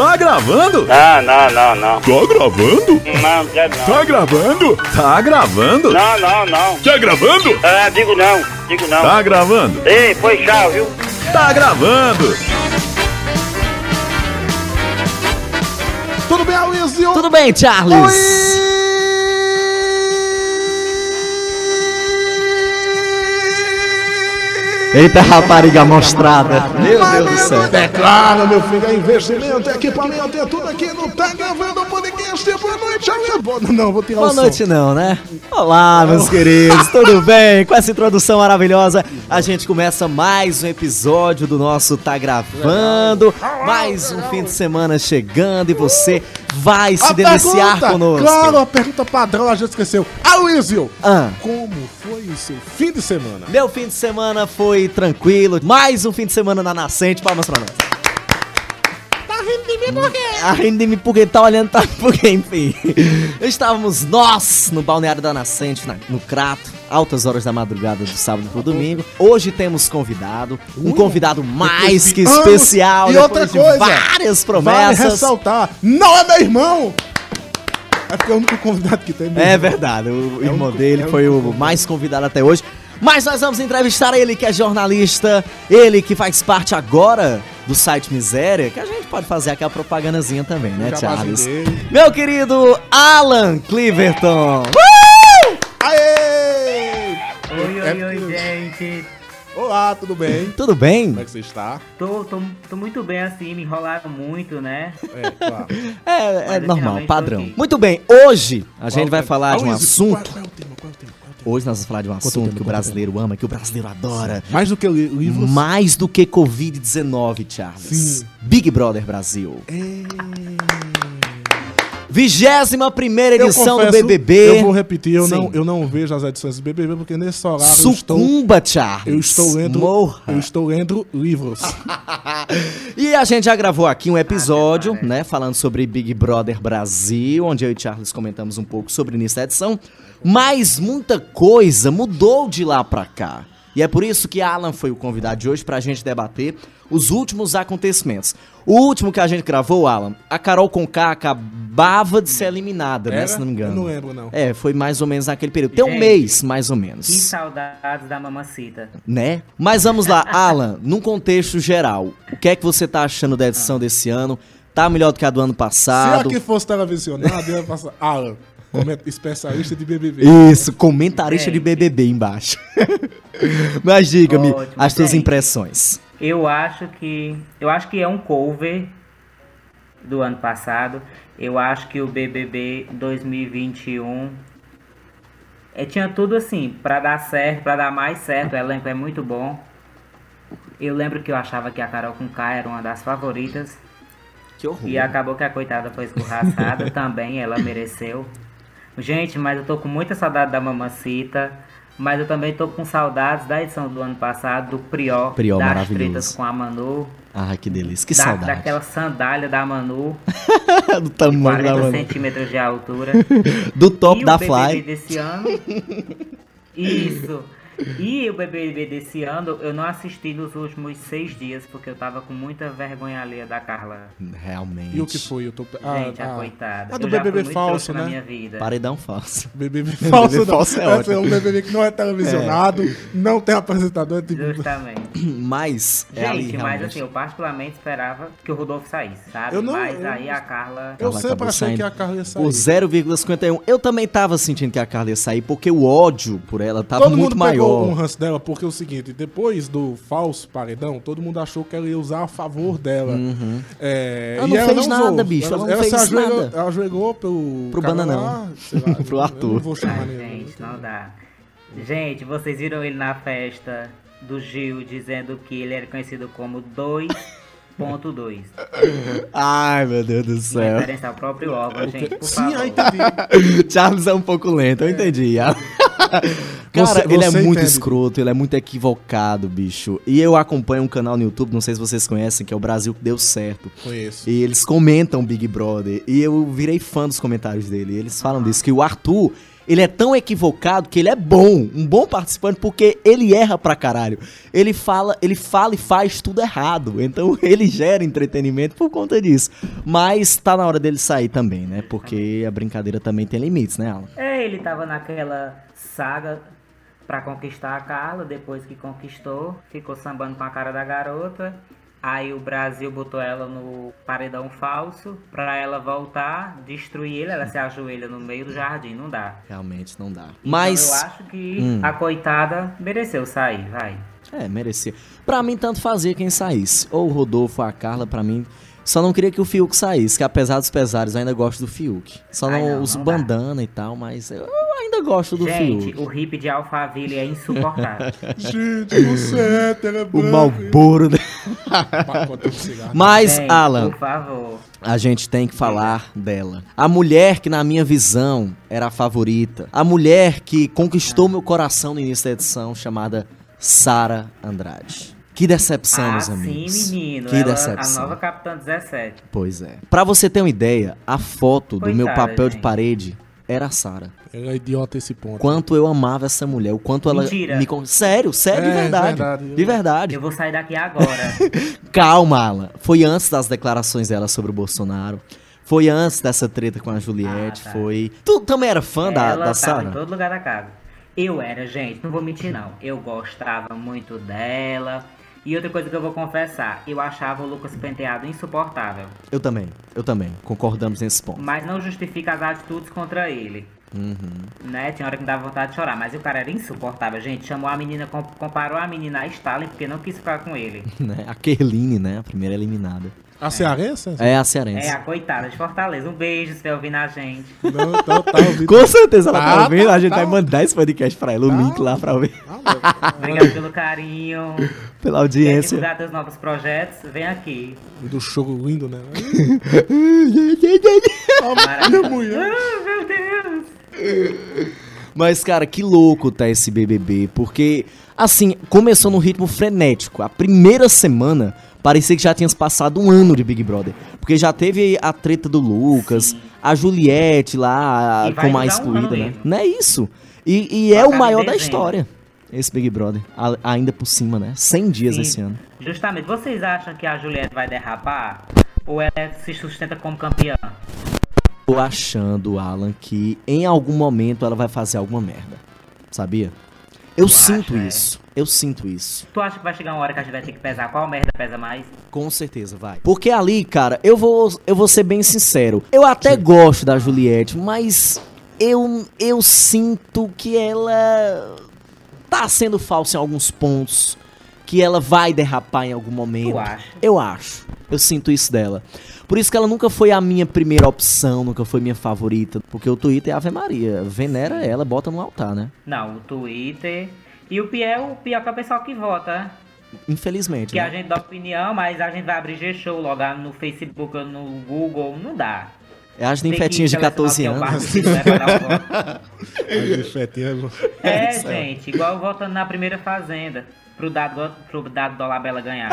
Tá gravando? Não, não, não, não. Tá gravando? Não, quero não. Tá gravando? Tá gravando? Não, não, não. Tá gravando? Ah, digo não, digo não. Tá gravando? Ei, foi tchau, viu? Tá gravando? Tudo bem, Aloysio? Tudo bem, Charles? Eita rapariga mostrada. Meu Deus do céu. É claro, meu filho, é investimento, é equipamento, é tudo aqui no Tá Gravando Podcast. Boa noite, amigo. Boa- Não, vou tirar Boa o som. noite não, né? Olá, meus queridos, tudo bem? Com essa introdução maravilhosa, a gente começa mais um episódio do nosso Tá Gravando, mais um fim de semana chegando e você vai se A deliciar pergunta, conosco. Claro, a pergunta padrão a gente esqueceu. Aloysio, Ah. como foi o seu fim de semana? Meu fim de semana foi tranquilo, mais um fim de semana na Nascente, palmas pra nós. Por quê? A rindo de mim porque tá olhando tá porque enfim. Estávamos nós no balneário da Nascente, na- no Crato, altas horas da madrugada do sábado pro domingo. Hoje temos convidado, um convidado mais que especial, E outra coisa, de várias Vale promessas. ressaltar, não é meu irmão! É porque é o único convidado que tem meu É verdade, o irmão um- dele é foi o mais convidado até hoje. Mas nós vamos entrevistar ele que é jornalista, ele que faz parte agora do site Miséria, que a gente pode fazer aquela propagandazinha também, né, Charles? Meu querido Alan Cliverton. Uh! Aê! Oi, É oi, oi, porque- gente. Olá, tudo bem? Tudo bem? Como é que você está? Tô, tô, tô muito bem assim, me enrolaram muito, né? É, claro. É, é normal, padrão. Muito bem, hoje a Qual gente vai é falar de um assunto. Qual, qual é o tema? Qual é o tema? Hoje nós vamos falar de um assunto tema, que o brasileiro ama, que o brasileiro adora. Mais do que li- livros. Mais do que Covid-19, Charles. Sim. Big Brother Brasil. É... Vigésima primeira Eu edição confesso, do BBB. Eu vou repetir, eu não, eu não vejo as edições do BBB porque nesse horário eu estou, Sucumba, Charles. eu estou lendo, Morra. eu estou lendo livros. E a gente já gravou aqui um episódio, Ah, né, falando sobre Big Brother Brasil, onde eu e Charles comentamos um pouco sobre da edição, mas muita coisa mudou de lá pra cá. E é por isso que Alan foi o convidado de hoje pra gente debater os últimos acontecimentos. O último que a gente gravou, Alan, a Carol Conká acabava de ser eliminada, né, Era? se não me engano. Eu não lembro, não. É, foi mais ou menos naquele período. Tem um mês, mais ou menos Que saudades da mamacita. né? Mas vamos lá, Alan, num contexto geral, o que é que você tá achando da edição desse ano? Tá melhor do que a do ano Se passado? aqui fosse televisionado, ia passar. Alan, especialista de BBB. Isso, comentarista de Gente. BBB embaixo. Mas diga-me as suas impressões. Eu acho que. Eu acho que é um cover do ano passado. Eu acho que o BBB 2021 é, tinha tudo assim, pra dar certo, pra dar mais certo. O elenco é muito bom. Eu lembro que eu achava que a Carol com K era uma das favoritas. Que horror. E acabou que a coitada foi escorraçada também, ela mereceu. Gente, mas eu tô com muita saudade da Mamacita. Mas eu também tô com saudades da edição do ano passado, do Prió, Prió das tretas com a Manu, Ai, que delícia, que da- saudade. daquela sandália da Manu, do tamanho da 40 mano. centímetros de altura. Do top e da o Fly. desse ano. Isso. E o BBB desse ano eu não assisti nos últimos seis dias, porque eu tava com muita vergonha alheia da Carla. Realmente. E o que foi? Eu tô... Gente, a coitada. A do eu já fui BBB falso, né? na minha vida. Paredão falso. BBB falso, não. falso é Esse ótimo. é um BBB que não é televisionado, não tem apresentador. é tipo- Justamente. Mas é ali Gente, mas realmente. assim, eu particularmente esperava que o Rodolfo saísse, sabe? Eu não- mas eu- aí a Carla. Eu Carla sempre achei saindo que a Carla ia sair. Por 0,51. Eu também tava sentindo que a Carla ia sair, porque o ódio por ela tava todo muito mundo pegou maior. um ranço dela porque é o seguinte, depois do falso paredão, todo mundo achou que ela ia usar a favor dela. É, Ela e não fez usou. nada, bicho, ela não fez se ajoelhou, nada. Ela ajoelhou pelo Pro cara Bananão. lá, sei lá, Pro Arthur. não vou chamar Ai, gente, não dá. Gente, vocês viram ele na festa do Gil dizendo que ele era conhecido como 2.2. Ai, meu Deus do céu. referência ao próprio órgão, gente, por Sim, favor. aí entendi. Charles é um pouco lento, eu entendi. Cara, Você- ele é você muito entende. escroto, ele é muito equivocado, bicho. E eu acompanho um canal no YouTube, não sei se vocês conhecem, que é o Brasil que deu certo. Conheço. E eles comentam Big Brother. E eu virei fã dos comentários dele. E eles falam disso, que o Arthur, ele é tão equivocado que ele é bom, um bom participante, porque ele erra pra caralho. Ele fala, ele fala e faz tudo errado. Então ele gera entretenimento por conta disso. Mas tá na hora dele sair também, né? Porque a brincadeira também tem limites, né, Alan? É, ele tava naquela saga pra conquistar a Carla, depois que conquistou, ficou sambando com a cara da garota. Aí o Brasil botou ela no paredão falso pra ela voltar, destruir ele, ela se ajoelha no meio do jardim, não dá. Realmente não dá. Então Mas. eu acho que Hum. a coitada mereceu sair, vai. É, merecia. Pra mim, tanto fazia quem saísse. Ou o Rodolfo ou a Carla, pra mim. Só não queria que o Fiuk saísse, que apesar dos pesares, eu ainda gosto do Fiuk. Só Ai, não, os não dá. bandana e tal, mas eu ainda gosto do Gente, Fiuk. o hippie de Alphaville é insuportável. Gente, você é é O. Malboro. né? De. Mas, Gente, Alan, por favor. a gente tem que falar dela. A mulher que, na minha visão, era a favorita. A mulher que conquistou meu coração no início da edição, chamada Sara Andrade. Que decepção, ah, meus sim, amigos. menino. Que ela, decepção. A nova Capitã 17. Pois é. Pra você ter uma ideia, a foto do meu Coitada, papel de gente. parede era a Sara. Ela é idiota esse ponto. Quanto eu amava essa mulher, o quanto ela Mentira. me con- Sério, sério, de É, verdade. verdade. De verdade. Eu vou sair daqui agora. Calma, Alan. Foi antes das declarações dela sobre o Bolsonaro. Foi antes dessa treta com a Juliette. Ah, tá. Foi. Tu também era fã da, ela da tava Sara? em todo lugar da casa. Eu era, gente, não vou mentir não. Eu gostava muito dela. E outra coisa que eu vou confessar, eu achava o Lucas Penteado insuportável. Eu também, eu também. Concordamos nesse ponto. Mas não justifica as atitudes contra ele. Uhum. Né? Tinha hora que me dava vontade de chorar, mas o cara era insuportável, gente. Chamou a menina, com- comparou a menina a Stalin porque não quis ficar com ele. Né? A Kerline, né? A primeira eliminada. A cearense? É a cearense. É a coitada de Fortaleza. Um beijo se ouvindo a gente. Não, então tá ouvindo. Com certeza ela tá, Tá, ouvindo. tá, a gente tá. vai mandar esse podcast pra ela, o link lá pra ver. Ah, Obrigado pelo carinho. Pela Quer audiência. divulgar teus novos projetos? Vem aqui. Do show lindo, né? Ah, meu Deus. Mas, cara, que louco tá esse BBB, porque, assim, começou num ritmo frenético. A primeira semana parecia que já tinha passado um ano de Big Brother. Porque já teve a treta do Lucas, Sim. a Juliette lá, vai como a durar um excluída, ano né? Não é isso. E, e é o maior da história, esse Big Brother. A- ainda por cima, né? 100 dias Sim. esse ano. Justamente, vocês acham que a Juliette vai derrapar? Ou ela se sustenta como campeã? Tô achando, Alan, que em algum momento ela vai fazer alguma merda. Sabia? Eu Tu sinto acha, é? isso. Eu sinto isso. Tu acha que vai chegar uma hora que a gente vai ter que pesar qual merda pesa mais? Com certeza, vai. Porque ali, cara, eu vou, eu vou ser bem sincero. Eu até gosto da Juliette, mas eu, eu sinto que ela tá sendo falsa em alguns pontos. Que ela vai derrapar em algum momento. Tu acha? Eu acho. Eu sinto isso dela. Por isso que ela nunca foi a minha primeira opção, nunca foi minha favorita. Porque o Twitter é Ave Maria. Venera ela, bota no altar, né? Não, o Twitter. E o pior, o pior que é o pessoal que vota. Infelizmente. Que né? a gente dá opinião, mas a gente vai abrir G-Show, logar no Facebook ou no Google. Não dá. É as ninfetinhas de selecionar 14 o que é o anos. partido que vai dar o voto. Aí, fetinha, É, gente, igual votando na primeira fazenda. Pro dado, pro dado Dolabella ganhar.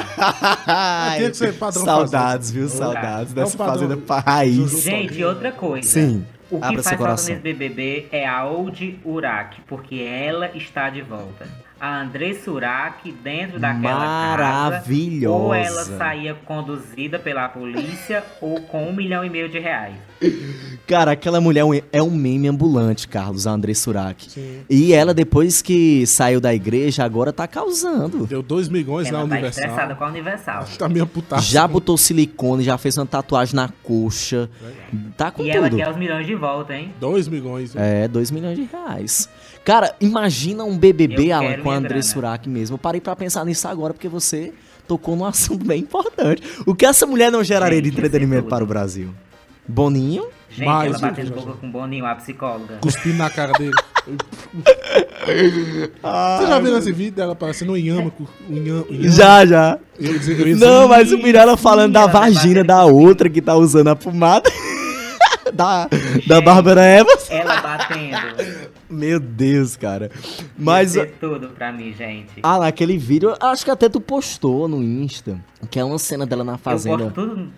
Ai, Tinha que ser padrão Saudades, viu? Saudades É dessa padrão. fazenda pra raiz. Gente, outra coisa. Sim, O que abra faz falta nesse BBB é a Old Urak, porque ela está de volta. A Andressa Urak dentro daquela Maravilhosa. casa. Ou ela saía conduzida pela polícia ou com um milhão e meio de reais. Cara, aquela mulher é um- é meme ambulante, Carlos, a André Surak. Sim. E ela, depois que saiu da igreja, agora tá causando. Deu 2 milhões na Ela tá Universal. estressada com a Universal. Tá meio putaço. Já botou silicone, já fez uma tatuagem na coxa. Tá com E ela tudo. quer os milhões de volta, hein? 2 milhões. É, 2 milhões de reais. Cara, imagina um BBB, Eu Alan, com a André grana. Surak mesmo. Eu parei pra pensar nisso agora porque você tocou num assunto bem importante. O que essa mulher não geraria de Gente, entretenimento tudo. para o Brasil? Boninho? Gente, Mais ela batendo boca com o Boninho, a psicóloga. Cuspindo na cara dele. Você já viu esse vídeo dela parecendo um inhama? Já, já. Eu eu dizer- Não, mas o Mirella falando da vagina da outra que tá usando a pomada. Da, da. Bárbara Evans. Ela batendo. Meu Deus, cara. Mas. Isso é tudo pra mim, gente. Ah, naquele vídeo, acho que até tu postou no Insta. Que é uma cena dela na Eu fazenda. posto tudo.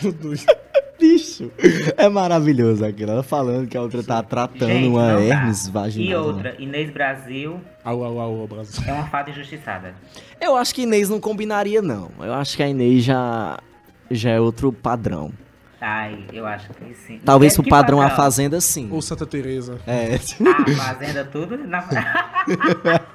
Tudo isso. Bicho, é maravilhoso aquilo. Ela falando que a outra tá tratando Gente, uma não hermes E vaginal. outra, Inês Brasil Au, au, au, Brasil. é uma fada injustiçada. Eu acho que Inês não combinaria, não. Eu acho que a Inês já, já é outro padrão. Ai, eu acho que sim. Talvez É, pro que padrão A? Fazenda, sim. Ou Santa Teresa. É. Ah, fazenda tudo na...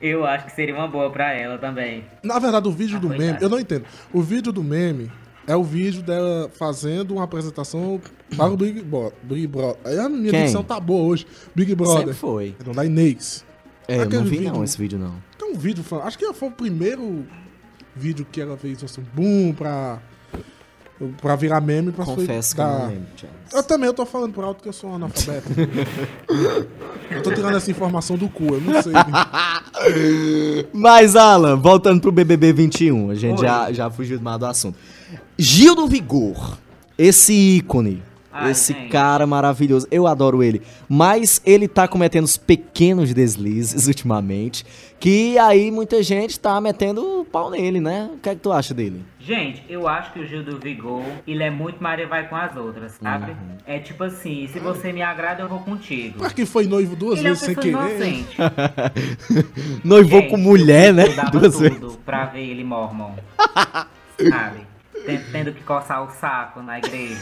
Eu acho que seria uma boa pra ela também. Na verdade, o vídeo Ah, do meme, eu não entendo. O vídeo do meme é o vídeo dela fazendo uma apresentação para o Big, Bro Big Brother. A minha Quem? dicção tá boa hoje. Big Brother. Sempre foi. Da Inês. É, eu não Aquele vi vídeo- não esse vídeo, não. Tem um vídeo, falando- acho que foi o primeiro vídeo que ela fez assim, boom, pra, pra virar meme. Pra Confesso que eu não lembro, Charles. Eu também, eu tô falando por alto que eu sou um analfabeto. eu tô tirando essa informação do cu, eu não sei. Mas, Alan, voltando pro BBB 21, a gente Oi. já, já fugiu demais do assunto. Gil do Vigor, esse ícone, Ai, esse gente. cara maravilhoso, eu adoro ele, mas ele tá cometendo os pequenos deslizes ultimamente, que aí muita gente tá metendo o pau nele, né? O que é que tu acha dele? Gente, eu acho que o Gil do Vigor, ele é muito Maria vai com as outras, sabe? Uhum. É tipo assim, se você me agrada, eu vou contigo. Pra que foi noivo duas Ele é vezes sem querer. inocente. Noivou Gente, com mulher, né? Eu Duas vezes. tudo pra ver ele mormon. Sabe? Ten- Tendo que coçar o saco na igreja.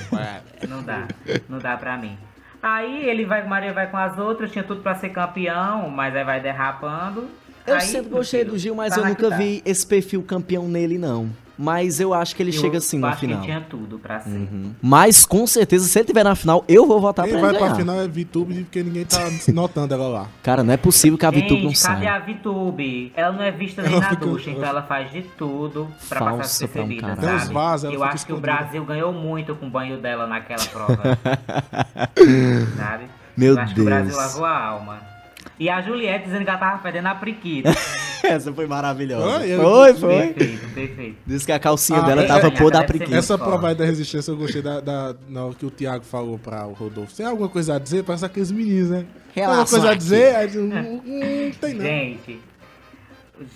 Não dá. Não dá pra mim. Aí ele vai, Maria vai com as outras, tinha tudo pra ser campeão, mas aí vai derrapando. Eu Aí, sempre gostei filho, do Gil, mas tá eu nunca tá. vi esse perfil campeão nele, não. Mas eu acho que ele Eu chega assim no acho final. que tinha tudo pra ser. Uhum. Mas com certeza, se ele tiver na final, eu vou votar Quem pra vai ele pra ganhar. final é VTube porque ninguém tá notando ela lá. Cara, não é possível que a VTube não Gente, cadê saia. a VTube? Ela não é vista nem Ela na fica- ducha, então ela faz de tudo pra Falsa passar pra um despercebida, sabe? vasos, ela Eu acho que o escondida. Brasil ganhou muito com o banho dela naquela prova. sabe? Meu Eu acho que o Brasil Deus. lavou a alma. E a Juliette dizendo que ela tava fedendo a priquita. Essa foi maravilhosa. Oi, Foi, eu- foi. perfeito, perfeito. Disse que a calcinha Ah, dela é- tava é- pôr da deve ser preguiça. Essa prova aí da resistência eu gostei da, da- na hora que o Thiago falou pra o Rodolfo. Tem alguma coisa a dizer? Parece aqueles meninos, né? Tem alguma Relaxa coisa a aqui. dizer? Aí, diz, hum, hum, não tem não. Gente,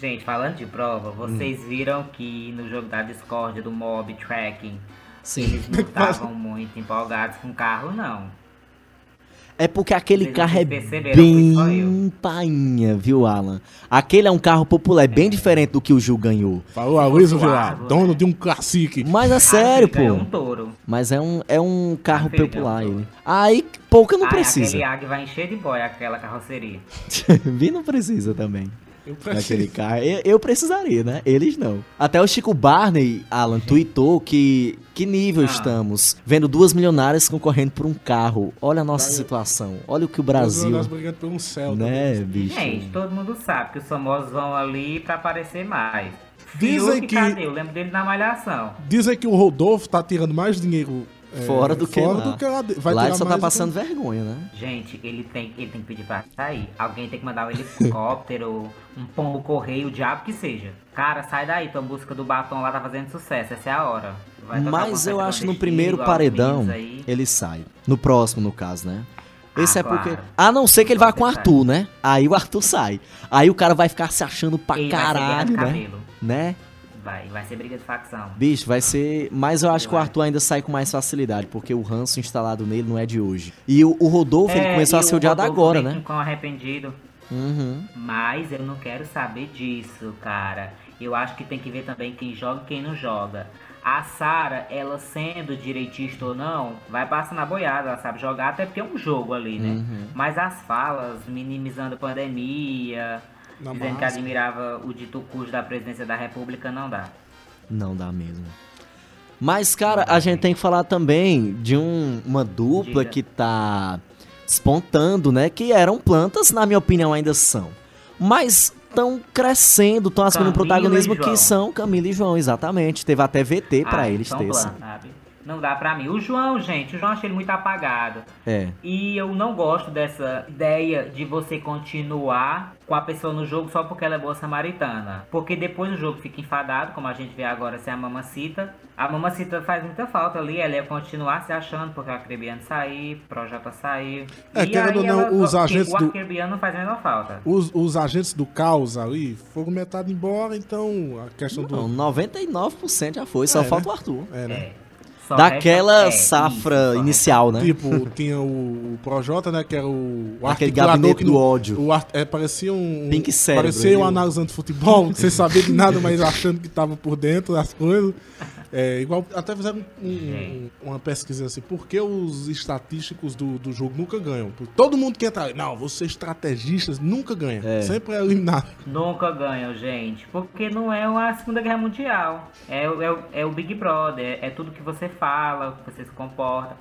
gente, falando de prova, vocês Hum. viram que no jogo da Discord do Mob Tracking, Sim. eles não estavam muito empolgados com o carro, não. É porque aquele Vocês carro é bem painha, viu, Alan? Aquele é um carro popular, é bem diferente do que o Gil ganhou. Falou a Luísa Vilar, né? dono de um classique. Mas é Ah, sério, ele ganhou um pô. touro. Mas é um, é um carro filho, popular é um ele. Aí, pouca não Ai, precisa. aquele AG vai encher de boy, aquela carroceria. Vi não precisa também. Eu Naquele carro. Eu, eu precisaria, né? Eles não. Até o Chico Barney, Alan, tweetou que. Que nível Ah. estamos? Vendo duas milionárias concorrendo por um carro. Olha a nossa situação. Olha o que o Brasil. Nós brigando por um céu. Né, também. bicho? Gente, todo mundo sabe que os famosos vão ali pra aparecer mais. Dizem Fiuk, que- cadê? Eu lembro dele na Malhação. Dizem que o Rodolfo tá tirando mais dinheiro é, Fora do que fora lá. do que lá. Vai Lá ele só tá passando vergonha, né? Gente, ele tem, ele tem que pedir pra sair. Alguém tem que mandar um helicóptero, um pombo correio, o diabo que seja. Cara, sai daí, tua música do batom lá tá fazendo sucesso, essa é a hora. Mas eu acho no clandestina, primeiro paredão ele sai. No próximo, no caso, né? Esse Ah, é porque. claro. A não ser que ele vá com o Arthur, né? Aí o Arthur sai. Aí o cara vai ficar se achando pra Ei, vai ser guerra caralho, né? Né? Vai, vai ser briga de facção. Bicho, vai ser. Mas eu acho Eu que o acho. Arthur ainda sai com mais facilidade, porque o ranço instalado nele não é de hoje. E o, o Rodolfo, ele É, começou a ser odiado agora, né? Com arrependido. Uhum. Mas eu não quero saber disso, cara. Eu acho que tem que ver também quem joga e quem não joga. A Sara, ela sendo direitista ou não, vai passar na boiada, ela sabe jogar, até porque é um jogo ali, né? Uhum. Mas as falas, minimizando a pandemia, Na dizendo que admirava o dito cujo da presidência da república, não dá. Não dá mesmo. Mas, cara, a gente tem que falar também de um- uma dupla Diga. que tá despontando, né? Que eram plantas, na minha opinião, ainda são. Mas estão crescendo, estão assumindo um Camila protagonismo que são Camila e João, exatamente. Teve até VT pra Ah, eles são terça. Não dá pra mim. O João, gente, o João achei ele muito apagado. É. E eu não gosto dessa ideia de você continuar com a pessoa no jogo só porque ela é boa samaritana. Porque depois o jogo fica enfadado, como a gente vê agora sem a mamacita. A mamacita faz muita falta ali, ela ia continuar se achando porque o Arcrebiano saiu, o Projota saiu. É, E querendo aí ou não, ela- os agentes O do- Arcrebiano não faz a menor falta. Os, os agentes do caos ali foram metade embora, então a questão do. Não, 99% já foi, só É, falta né? o Arthur. É, né? É. Só Daquela resta- é, safra isso, só inicial, né? Tipo, tinha o, o Projota, né? Que era o, o Aquele gabinete que do ódio. O é, parecia um. Pink cérebro, Parecia um analisando futebol, sem saber de nada, mas achando que tava por dentro das coisas. É, igual, até fizeram um- um- uma pesquisa assim, por que os estatísticos do, do jogo nunca ganham? Todo mundo que entra ali, não, você estrategistas nunca ganha. É. Sempre é eliminado. Nunca ganham, gente. Porque não é a Segunda Guerra Mundial. É, o- é, é o Big Brother. É, é tudo que você fala, que você se comporta.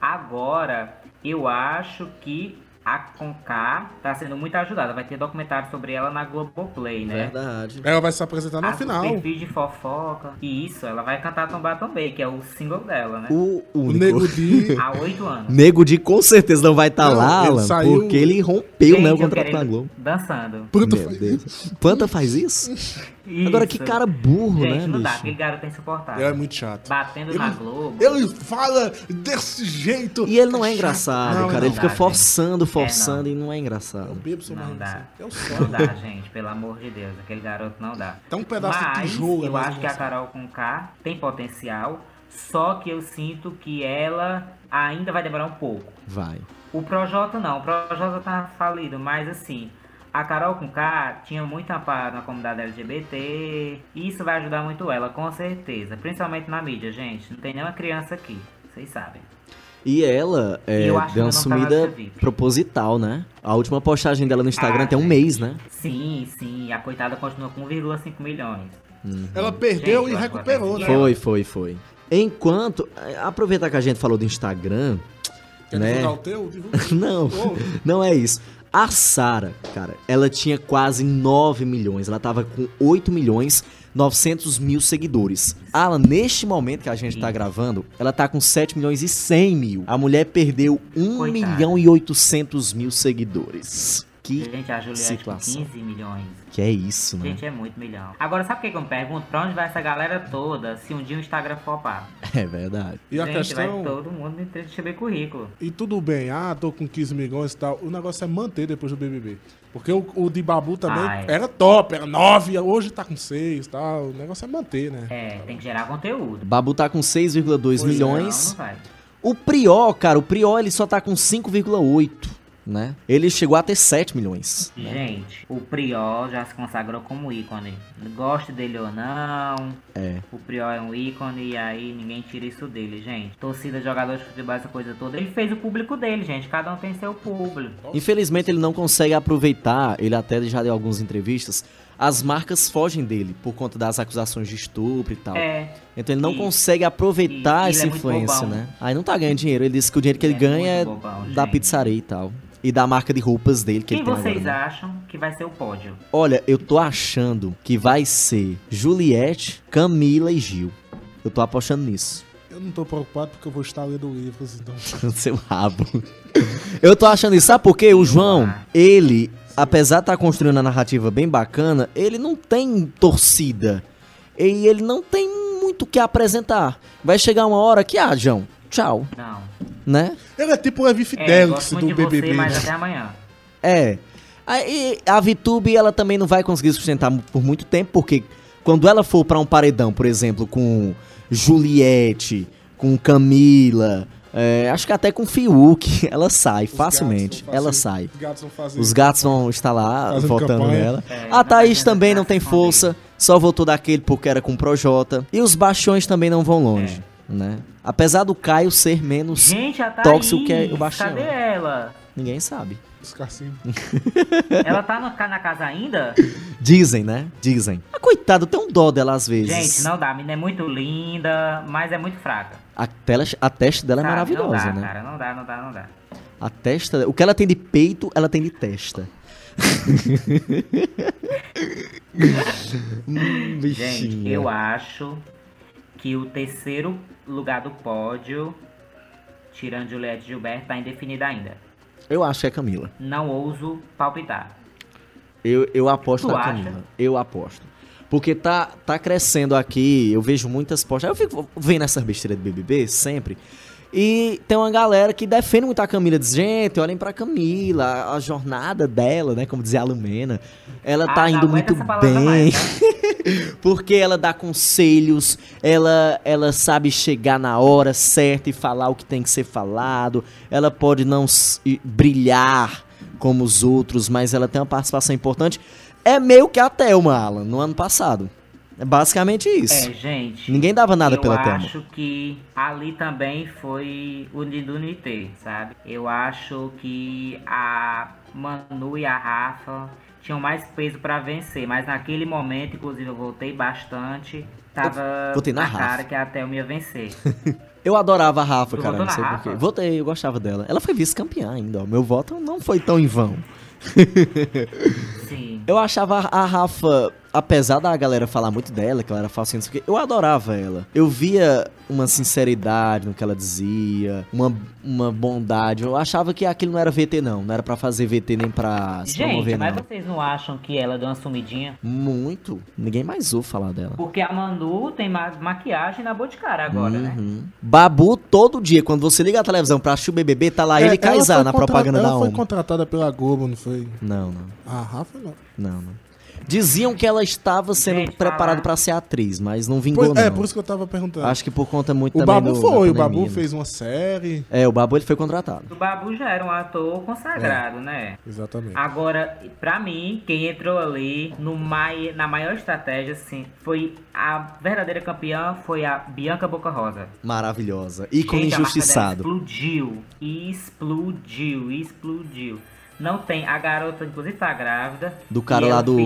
Agora, eu acho que a Conká tá sendo muito ajudada. Vai ter documentário sobre ela na Globoplay, né? Verdade. Ela vai se apresentar no Ah, final. Perfil de fofoca. E isso, ela vai cantar Tombar Também, que é o single dela, né? O O. Nego Di. Há oito anos. Nego de com certeza não vai estar Não, lá, ele Alan, saiu- porque ele rompeu, né, o Gente, contrato quero com a ele Globo. Dançando. Foi- Deus. Panta faz isso? Agora que Isso. cara burro, Gente, né, não dá. bicho? Aquele garoto é insuportável. Ele é muito chato. Batendo Ele- na Globo. Ele fala desse jeito. E ele não é engraçado, Não, cara. não ele fica dá, forçando, gente. forçando É, e não é Eu engraçado. bebo sou Não dá. É o Não dá, gente, pelo amor de Deus. Aquele garoto não dá. Tá um pedaço de Mas tijolo. é eu mais acho que a. Carol com K tem potencial, só que eu sinto que ela ainda vai demorar um pouco. Vai. O Projota não, o Projota tá falido, mas assim, a Carol com K tinha muito amparo na comunidade LGBT, e isso vai ajudar muito ela, com certeza. Principalmente na mídia, gente. Não tem nenhuma criança aqui, vocês sabem. E ela é, deu uma tá sumida proposital, né? A última postagem dela no Instagram Ah, tem um gente. mês, né? Sim, sim, a coitada continua com 1,5 milhões. Ela perdeu Gente, e recuperou, né? Foi, foi, foi. Enquanto. é, Aproveitar que a gente falou do Instagram. Quer né? divulgar o teu? Divulga. Não, Oh. não é isso. A Sara, cara, ela tinha quase 9 milhões. Ela tava com 8 milhões 900 mil seguidores. Alan, neste momento que a gente tá gravando, ela tá com 7 milhões e 100 mil. A mulher perdeu 1 Coitada. milhão e 800 mil seguidores. Que, Gente, a Juliette com situação. 15 milhões. que é isso, né? Gente, é muito milhão. Agora, sabe o que, que eu me pergunto? Pra onde vai essa galera toda se um dia o Instagram flopar? É verdade. E a Gente, questão. vai todo mundo receber currículo. E tudo bem, ah, tô com 15 milhões e tal. O negócio é manter depois do BBB. Porque o, o de Babu também Ah, é. era top, era 9, hoje tá com 6 e tal. O negócio é manter, né? É, tem que gerar conteúdo. Babu tá com 6,2 Pois milhões. Não, não vai. O Prió, cara, o Prió ele só tá com 5,8, né? Ele chegou a ter 7 milhões. Gente, o Priol já se consagrou como ícone. Goste dele ou não, É. o Priol é um ícone e aí ninguém tira isso dele, gente. Torcida, jogador de futebol, essa coisa toda. Ele fez o público dele, gente. Cada um tem seu público. Infelizmente ele não consegue aproveitar, ele até já deu algumas entrevistas, as marcas fogem dele por conta das acusações de estupro e tal. É, Então ele não E- consegue aproveitar e- essa é influência, bobão. né? Aí não tá ganhando dinheiro. Ele disse que o dinheiro que ele, Ele é ganha é bobão, da gente. pizzaria e tal. E da marca de roupas dele que quem ele tem vocês agora. né? acham que vai ser o pódio? Olha, eu tô achando que vai ser Juliette, Camila e Gil. Eu tô apostando nisso. Eu não tô preocupado porque eu vou estar lendo livros, então. seu rabo. Eu tô achando isso, sabe por quê? O João, ele, apesar de estar construindo uma narrativa bem bacana, ele não tem torcida. E ele não tem muito o que apresentar. Vai chegar uma hora que, ah, João, tchau, Não. né? Ele é tipo o Levi É, Fidelix do BBB. você, mas até amanhã. É. Aí a VTube, ela também não vai conseguir sustentar por muito tempo, porque quando ela for pra um paredão, por exemplo, com Juliette, com Camila, é, acho que até com Fiuk, ela sai Os facilmente. Ela sai. Os gatos vão fazer. Os gatos vão estar lá votando campanha. nela. É, a Thaís também não tem força, só votou daquele porque era com o Projota. E os baixões também não vão longe, né? Apesar do Caio ser menos, Gente, Tóxico que é o baixão. cadê ela? ninguém sabe. Os cassinos. Ela tá no- na casa ainda? Dizem, né? Dizem. A coitada, tem um dó dela às vezes. Gente, não dá. A menina é muito linda, mas é muito fraca. A, tela, a testa dela é Sabe? maravilhosa, não dá, né? cara. Não dá, não dá, não dá. A testa, o que ela tem de peito, ela tem de testa. hum, Gente, eu acho que o terceiro lugar do pódio, tirando Juliette e Gilberto, tá indefinido ainda. Eu acho que é Camila. Não ouso palpitar. Eu, eu aposto Tu na acha? Camila. Eu aposto. Porque tá, tá crescendo aqui, eu vejo muitas postas. Eu fico vendo essas besteiras de BBB sempre. E tem uma galera que defende muito a Camila. Diz, gente, olhem pra Camila, a, jornada dela, né? Como dizia a Lumena. Ela tá Ah, não indo muito bem. mais, né? Porque ela dá conselhos, ela, ela sabe chegar na hora certa e falar o que tem que ser falado. Ela pode não brilhar como os outros, mas ela tem uma participação importante. É meio que a Thelma, Alan, no ano passado. É basicamente isso. É, gente. Ninguém dava nada eu pela Thelma. acho que ali também foi unido no IT, sabe? Eu acho que a Manu e a Rafa tinham mais peso pra vencer, mas naquele momento, inclusive, eu voltei bastante. Tava votei na na Rafa. cara que a Thelma ia vencer. Eu adorava a Rafa, Tu cara, não sei porquê. Votei, eu gostava dela. Ela foi vice-campeã ainda, ó. Meu voto não foi tão em vão. Sim. Eu achava a Rafa, apesar da galera falar muito dela, que ela era facinha, não sei o quê, eu adorava ela. Eu via uma sinceridade no que ela dizia, uma, uma bondade. Eu achava que aquilo não era VT, não. Não era pra fazer VT nem pra se Gente, promover, mas não. vocês não acham que ela deu uma sumidinha? Muito. Ninguém mais ouve falar dela. Porque a Manu tem ma- maquiagem na Boticária agora, né? Uhum. Babu, todo dia, quando você liga a televisão pra assistir o BBB, tá lá É, ele e Kaysar na propaganda da Ela foi ONU. contratada pela Globo, não foi? Não, não. A Rafa não. Não, não. Diziam que ela estava sendo Gente, preparada pra ser atriz, mas não vingou, Pois- é, não. por isso que eu tava perguntando. Acho que por conta muito o também Babu do, foi, da o Babu né? fez uma série. É, o Babu ele foi contratado. O Babu já era um ator É. consagrado, né? Exatamente. Agora, pra mim, quem entrou ali no mai, na maior estratégia, assim, foi a verdadeira campeã, foi a Bianca Boca Rosa. Maravilhosa. Ícone Gente, a marca dela injustiçado. Explodiu, explodiu, explodiu. Não tem, a garota inclusive tá grávida. Do cara lá do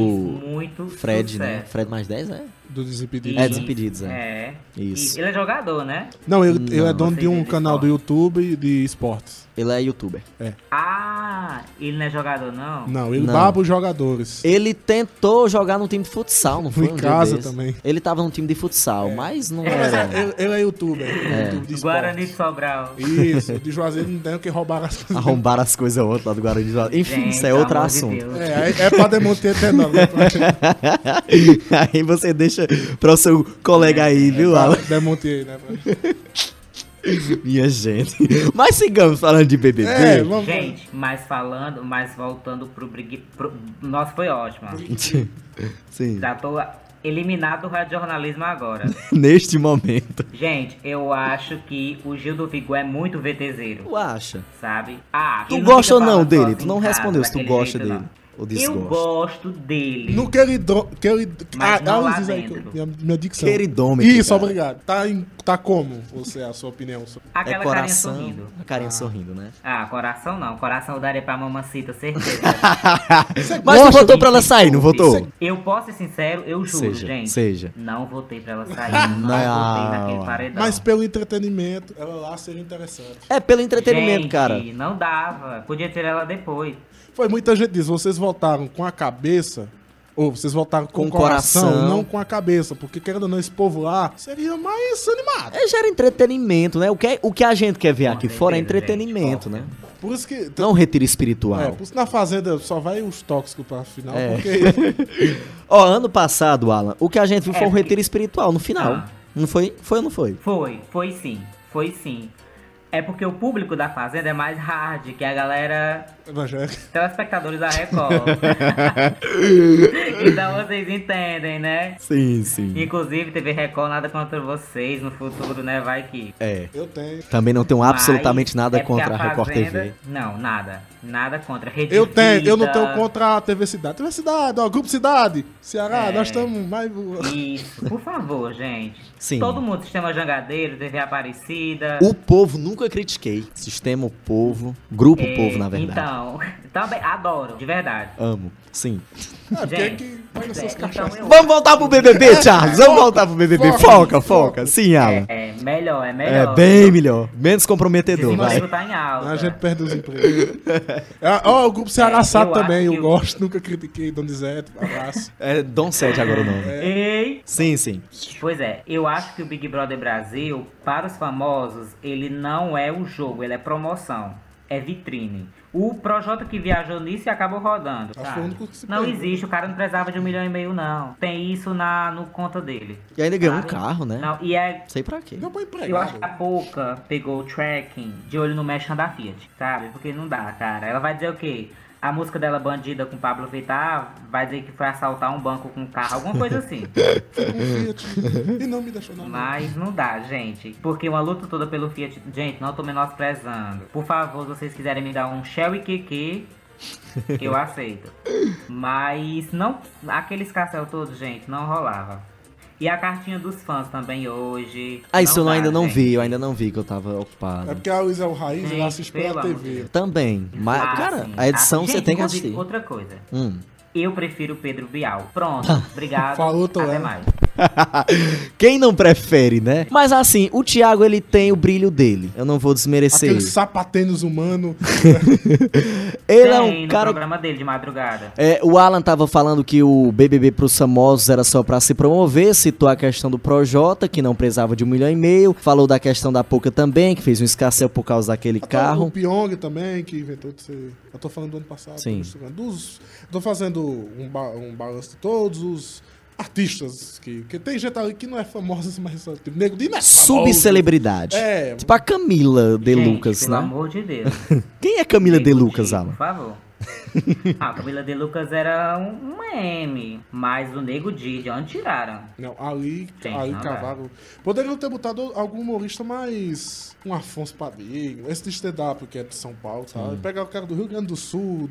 Fred, né? sucesso. Fred mais 10, é? Do Desimpedido. É, né? Desimpedidos, é. É. Isso. E ele é jogador, né? Não, ele, ele é Não. dono de um de canal do. YouTube de esportes. Ele é youtuber. Ah, ele não é jogador, não? Não, ele Não. baba os jogadores. Ele tentou jogar num time de futsal, não foi? Em um casa também. Ele tava num time de futsal, mas não Mas era. é, ele, ele é youtuber. YouTube de Guarani de. Sobral. Isso, de Juazeiro não tem o que roubar as coisas. Arrombar as coisas outras lá do Guarani de Juazeiro. Enfim, Gente, isso é outro de assunto. Deus. É, é, é pra demonstrar etenol. Né? aí você deixa para o seu colega aí, viu, Alan? Demontei, né? Minha gente. Mas sigamos falando de BBB. É, vamos. Gente, mas falando, mas voltando pro Brig... Pro... Nossa, foi ótimo. Sim. Já tô eliminado do radiojornalismo agora. Neste momento. Gente, eu acho que o Gil do Vigor é muito VTZero, Tu acha? sabe? Ah, Tu gosta ou não dele? Tu não em casa, respondeu se tu gosta jeito, dele. não. Ou Eu desgosta. gosto dele. No queridro... querid... Mas não lá que eu- dentro. minha, minha dicção. Queridômetro, Isso, cara. obrigado. Tá, em- tá como você, a sua opinião? Aquela é carinha coração. sorrindo. A carinha sorrindo, né? Ah, coração não. Coração eu daria pra mamacita, certeza. Mas gosta votou pra ela sair, não votou? Eu posso ser sincero, eu juro, Seja, gente. seja. Não votei pra ela sair. Não, votei naquele paredão. Mas pelo entretenimento, ela lá seria interessante. É pelo entretenimento, Gente, cara. não dava. Podia ter ela depois. Foi muita gente diz, vocês votaram com a cabeça, ou vocês votaram com, Com o coração, coração. não com a cabeça, porque querendo ou não, esse povo lá seria mais animado. É, gera entretenimento, né? O que, é- o que a gente quer ver aqui fora é entretenimento, né? Por isso que. Não retiro espiritual. É, por isso na fazenda só vai os tóxicos pra final, É. porque. Ó, ano passado, Alan, o que a gente viu É, foi um porque- retiro espiritual no final. Ah. Não foi? Foi ou não foi? Foi, foi sim. Foi sim. É porque o público da Fazenda é mais hard que a galera. Telespectadores da Record. então vocês entendem, né? Sim, sim. Inclusive, TV Record, nada contra vocês no futuro, né? Vai que. É. Eu tenho. Também não tenho absolutamente Mas nada é contra a Record Fazenda- TV. Não, nada. Nada contra. Rede Eu tenho, eu não Vida. tenho contra a TV Cidade. TV Cidade, ó, Grupo Cidade, Ceará, É. nós estamos mais. Isso, por favor, gente. Sim. Todo mundo, Sistema Jangadeiro, TV Aparecida. O povo nunca critiquei. Sistema o povo, grupo É, povo, na verdade. Então, Também adoro, de verdade. Amo. Sim. É, porque é Gente, é, então eu- Vamos voltar pro BBB, Charles. Vamos voltar pro BBB. Foca, Foca, foca. foca. Sim, Alan. É, melhor, é É melhor. bem melhor. Menos comprometedor, vai. tá em alta. A gente perde os empregos. É, Ó, o grupo Ceará É, eu também, eu eu- gosto, nunca critiquei Donizete, abraço. É Dom 7 agora o nome. Ei! Sim, sim. Pois é, eu acho que o Big Brother Brasil, para os famosos, ele não é o jogo, ele é promoção. É vitrine. O Projota que viajou nisso e acabou rodando. Acho que sabe? foi o único que se Não existe, o cara não precisava de um milhão e meio, não. Tem isso na, no conta dele. E ainda ganhou um carro, né? Não, e é. Sei pra quê. Deu pra Eu acho que a. Boca pegou o tracking de olho no Merchan da Fiat, sabe? Porque não dá, cara. Ela vai dizer o quê? A música dela, Bandida, com Pablo Vittar, vai dizer que foi assaltar um banco com um carro, alguma coisa assim. E não me deixou na mão. Mas não dá, gente. Porque uma luta toda pelo Fiat. Gente, não tô menosprezando. Por favor, se vocês quiserem me dar um Shell e Kiki, eu aceito. Mas não. Aqueles carcel todos, gente, não rolava. E a cartinha dos fãs também hoje. Ah, isso eu dá, ainda não gente. vi, eu ainda não vi que eu tava É ocupado. porque a Luísa é o raiz, ela Gente, assiste pela TV. Também. Mas, Ah, cara, sim. a edição Ah, você gente, tem que assistir. Outra coisa. Hum. Eu prefiro o Pedro Bial. Pronto. Obrigado. Falou, Até mais. Quem não prefere, né? Mas assim, o Thiago ele tem o brilho dele. Eu não vou desmerecer Aquele ele. sapatênis humano. Ele é Tem um no cara. programa dele de madrugada. É, o Alan tava falando que o BBB pros famosos era só pra se promover, citou a questão do Projota, que não precisava de um milhão e meio, falou da questão da Poca também, que fez um escarcel por causa daquele Até O carro. Pyong também, que inventou de ser. Eu tô falando do ano passado. Sim. tô. Dos, tô fazendo um, ba um balanço de todos os artistas que. Que tem gente ali que não é famosa, mas só, tipo, nego de é. Subcelebridade. É. Tipo a Camila de Gente, Lucas, pelo né? amor de Deus. Quem é Camila de Nego Lucas, Di, Alan? Por favor. Ah, a Camila de Lucas era um, um M, mas o Nego Di, de onde tiraram? Não, ali, Gente, ali não cavaram. Poderiam ter botado algum humorista mais. Um Afonso Padilha, esse de stand-up que é de São Paulo, sabe? Pegar o cara do Rio Grande do Sul,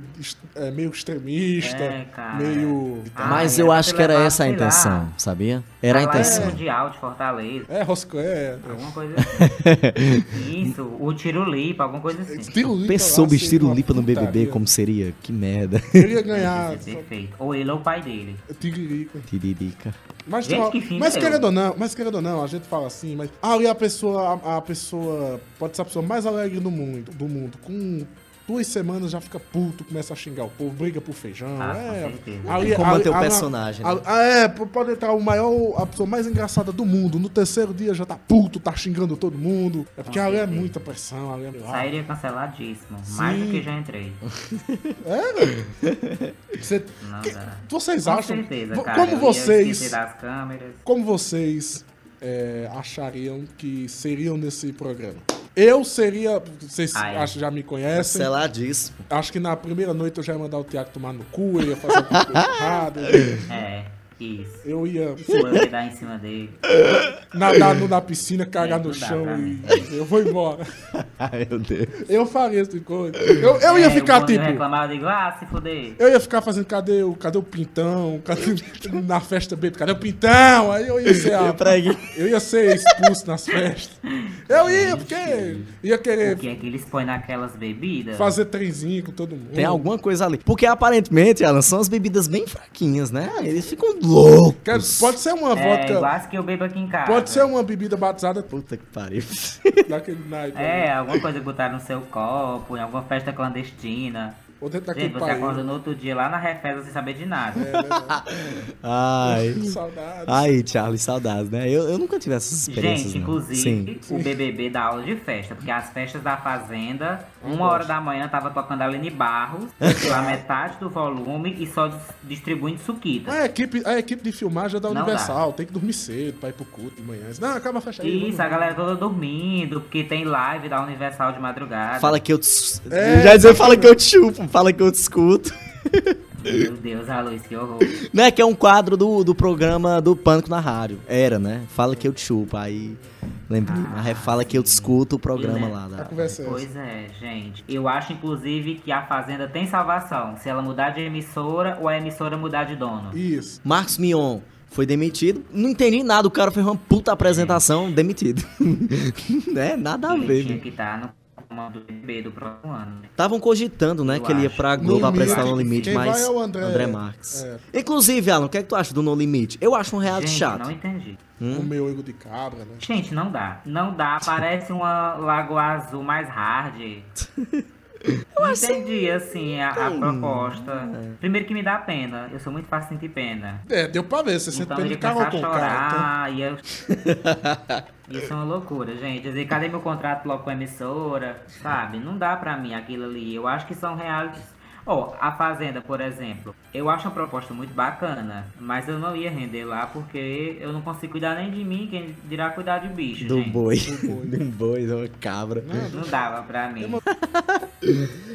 é, meio extremista, É, cara. meio. Ah, Mas era eu acho que era essa a sei lá, intenção, sabia? Era a Palácio intenção. Mundial de Fortaleza. É, Roscoé. Alguma coisa assim. Isso, o Tirulipa, alguma coisa assim. Tirolipa Pensou lá, bicho seria uma Lipa no BBB, como seria? Que merda. Queria ganhar. Isso é perfeito. Ou ele ou o pai dele. Tiririca. Tiririca. Mas, Gente, que fim mas querendo ou não, mas querendo ou não, a gente fala assim, mas ali a pessoa, a, a pessoa pode ser a pessoa mais alegre do mundo, do mundo. Com duas semanas já fica puto, começa a xingar o povo, briga por feijão. Ah, com é, ali- Como ali- manter o ali- personagem, ali- né? ah, é, pode entrar o maior, a pessoa mais engraçada do mundo. No terceiro dia já tá puto, tá xingando todo mundo. É porque Com ali é muita pressão, ali é. Sairia canceladíssimo. Mais do Sim. que já entrei. Você- Não que- vocês Com acham? certeza, cara. como vocês. esquecer das câmeras. Como vocês é, achariam que seriam nesse programa? Eu seria. Vocês Ai. acho que já me conhecem. Seladíssimo. Acho que na primeira noite eu já ia mandar o Thiago tomar no cu, ele ia fazer alguma coisa errada. É, isso. Eu ia Ou eu ia dar em cima dele. nadar no- na piscina, cagar É, no chão e eu vou embora. Ai, meu Deus. Eu faria esse tipo de coisa. Eu, eu ia É, ficar quando tipo. Eu reclamava, eu digo, ah, se fuder. Eu ia ficar fazendo, cadê o, cadê o pintão? Cadê, na festa baby, cadê o pintão? Aí eu ia ser a, Eu ia ser expulso nas festas. Eu ia, porque ia O querer que é que eles põem naquelas bebidas? fazer trenzinho com todo mundo. Tem alguma coisa ali. Porque aparentemente, Alan, são as bebidas bem fraquinhas, né? Eles ficam loucos. Pode ser uma É, vodka. que eu bebo aqui em casa. Pode ser uma bebida batizada Puta que pariu. daquele naipe. É, alguma coisa que botaram no seu copo, em alguma festa clandestina. Ou dentro daquele Gente, você acorda país. no outro dia lá na Refesa sem saber de nada. Ai. Saudades. Aí, Charlie, saudades, né? Eu, eu nunca tive essas experiências. Gente, não. inclusive, Sim. o BBB dá aula de festa, porque as festas da Fazenda, uma hora da manhã tava tocando Aline Barros, pela metade do volume e só dis- distribuindo suquita. A equipe, a equipe de filmagem é da Não Universal, tem que dormir cedo pra ir pro culto de manhã. Não, acaba a festa aí. Isso, a galera toda dormindo, porque tem live da Universal de madrugada. Fala que eu te... É, já ia dizer, fala que eu te chupo, fala que eu te escuto. Meu Deus, a luz, que horror. Não é que é um quadro do, do programa do Pânico na rádio. Era, né? Fala que eu te chupo. Aí lembrei. Mas é fala que eu te escuto o programa lá. Da... essa. Pois é, gente. Eu acho, inclusive, que a Fazenda tem salvação. Se ela mudar de emissora ou a emissora mudar de dono. Isso. Marcos Mion foi demitido. Não entendi nada. O cara fez uma puta apresentação demitido. né? Nada a Ele ver. tinha viu? que estar no comando do do próximo ano. né? Estavam cogitando, né, Eu que ele ia pra Globo apresentar no limite, mas é o André- Marques. é. Inclusive, Alan, o que é que tu acha do No Limite? Eu acho um reality Gente, chato. não entendi. O meu ego de cabra, né? Gente, não dá. Não dá. Parece uma Lagoa Azul mais hard. Não entendi, assim, a, a proposta. Primeiro que me dá pena. Eu sou muito fácil de sentir pena. É, deu pra ver, você sente Então pena de carro com o cara. então. chorar e eu... Isso é uma loucura, gente. Dizer, cadê meu contrato logo com a emissora? Sabe? Não dá pra mim aquilo ali. Eu acho que são realities... Ó, a Fazenda, por exemplo. Eu acho uma proposta muito bacana. Mas eu não ia render lá porque eu não consigo cuidar nem de mim. Quem dirá cuidar de bicho, Do gente. boi. De um boi, de uma cabra. Não dava pra mim.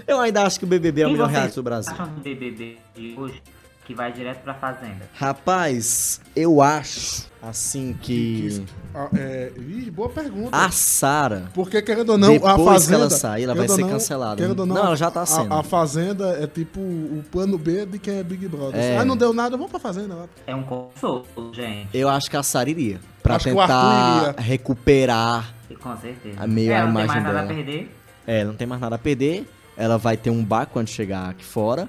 Eu ainda acho que o BBB é o melhor reality do Brasil. acham do BBB de hoje que vai direto pra Fazenda? Rapaz, eu acho, assim, que Ah, é, ih, boa pergunta. a Sara... Porque, querendo ou não, Depois a que Fazenda... ela sair, ela vai querendo ou ser não- cancelada. querendo ou Não, ela já tá a- sendo. A, Fazenda é tipo o plano B de quem é Big Brother. É. Ah, não deu nada, vamos pra Fazenda lá. É um consolo, gente. Eu acho que a Sara iria. Pra Acho que tentar iria. recuperar. Com certeza. A meio é, a não tem imagem mais nada dela. a perder. É, não tem mais nada a perder. Ela vai ter um bar quando chegar aqui fora.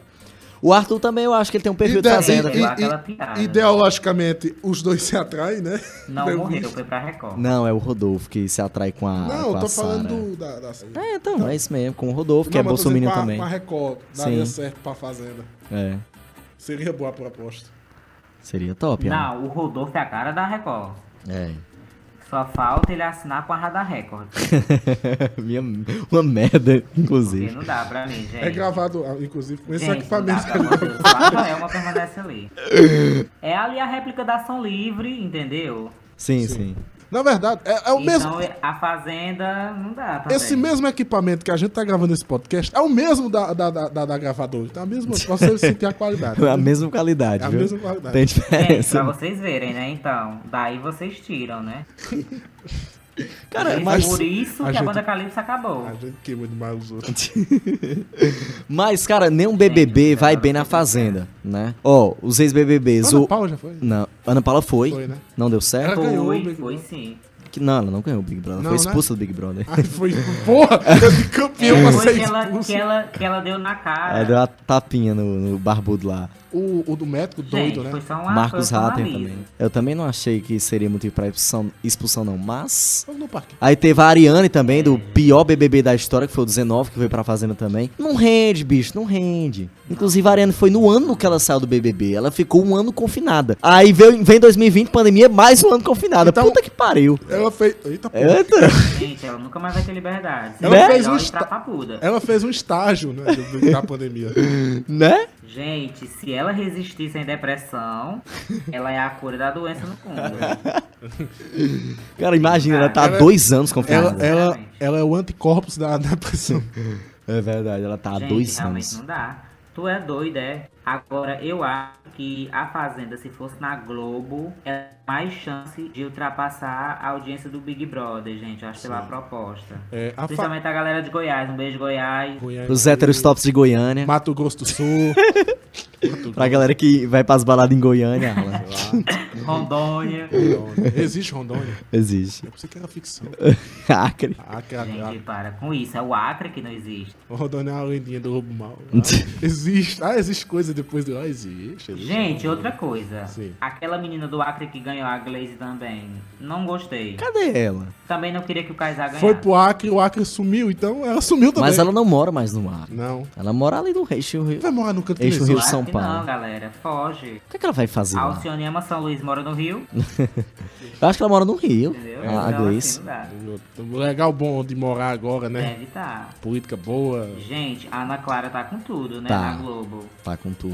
O Arthur também, eu acho que ele tem um perfil de fazenda. e- viu? viu? Aquela piada. ideologicamente, os dois se atraem, né? Não Pelo morreu, foi pra Record. Não, é o Rodolfo que se atrai com a, Não, com eu a tô falando do, da, da... É, então, é isso mesmo, com o Rodolfo, que Não, é bolsominion pra- também. Com a Record, daria Sim. certo pra Fazenda. É, Seria boa a proposta. seria top, né? Não, o Rodolfo é a cara da Record. É. Só falta ele assinar com a Radar Record. Minha, uma merda, Porque inclusive. não dá pra mim, gente. É gravado, inclusive, com esse Gente, não dá, equipamento. pelo amor de Deus. Só a Joelma permanece ali. É ali a réplica da ação livre, entendeu? Sim, sim. Na verdade, é, é o mesmo. Então a Fazenda não dá também. Esse mesmo equipamento que a gente tá gravando esse podcast é o mesmo da, da, da, da, da gravadora. Então, é a mesma, pra você sentir a qualidade. A mesma qualidade, É a viu? mesma qualidade. Tem diferença. pra vocês verem, né? Então, daí vocês tiram, né? Cara, E mas, por isso a que a, gente- banda Calypso acabou. A gente queima demais os outros. mas, cara, nem um BBB vai bem na Fazenda, né? Ó, os ex-BBBs. Ana O... Paula já foi? Não, Ana Paula foi. Foi, né? Não deu certo. Ela ganhou Foi, foi sim. Que- Não, ela não ganhou o Big Brother. Não, foi né? expulsa do Big Brother. Aí foi, porra, eu de campeão pra Foi ser que ela, que, ela, que ela deu na cara. Aí deu uma tapinha no, no barbudo lá. O, o do médico doido, Gente, né? foi só uma Marcos aviso. também. Eu também não achei que seria motivo pra expulsão, expulsão, não, mas. Foi no parque. Aí teve a Ariane também, do pior BBB da história, que foi o 19, que veio pra Fazenda também. Não rende, bicho, não rende. Inclusive, a Ariane foi no ano que ela saiu do BBB. Ela ficou um ano confinada. Aí veio, vem 2020, pandemia, mais um ano confinada. Então- Puta que pariu. Ela fez. Eita, porra. Eita. Gente, ela nunca mais vai ter liberdade. Ela Seria fez um esta-. Ela fez um estágio, né? da pandemia. né? Gente, se ela resistir sem depressão, ela é a cura da doença no fundo. Cara, imagina, ela tá há Ela- dois anos Ela, confinada. ela, Exatamente. ela é o anticorpos da depressão. É verdade, ela tá há Gente, dois realmente anos. não dá. Tu é doida, é? Agora, eu acho que a Fazenda, se fosse na Globo, é mais chance de ultrapassar a audiência do Big Brother, gente. Eu acho pela proposta. É, a fa... Principalmente a galera de Goiás. Um beijo, Goiás. Goiânia, Os héteros tops de Goiânia. Mato Grosso do Sul. Pra galera que vai pras baladas em Goiânia. Rondônia. Rondônia. Existe Rondônia? Existe. Eu pensei que era ficção. Acre. Ah, que a, Gente, para com isso. É o Acre que não existe. a Rondônia é uma lendinha do roubo mal. Ah, existe. Ah, existe coisa depois do. Existe. existe. Gente, outra coisa. Sim. Aquela menina do Acre que ganhou a Glaze também. Não gostei. Cadê ela? Também não queria que o Kaysar ganhasse. Foi pro Acre, o Acre sumiu, então ela sumiu também. Mas ela não mora mais no Acre. Não. Ela mora ali no Eixo Rio. Vai morar no canto Eixo Rio. São Paulo. Não, galera. Foge. O que, é que ela vai fazer A? Alcione ama São Luís, mora no Rio. Eu acho que ela mora no Rio. Entendeu? A, a Então, Gleice. assim, dá. O legal bom de morar agora, né? Deve estar. Política boa. Gente, a Ana Clara tá com tudo, né? Tá. Na Globo. Tá com tudo.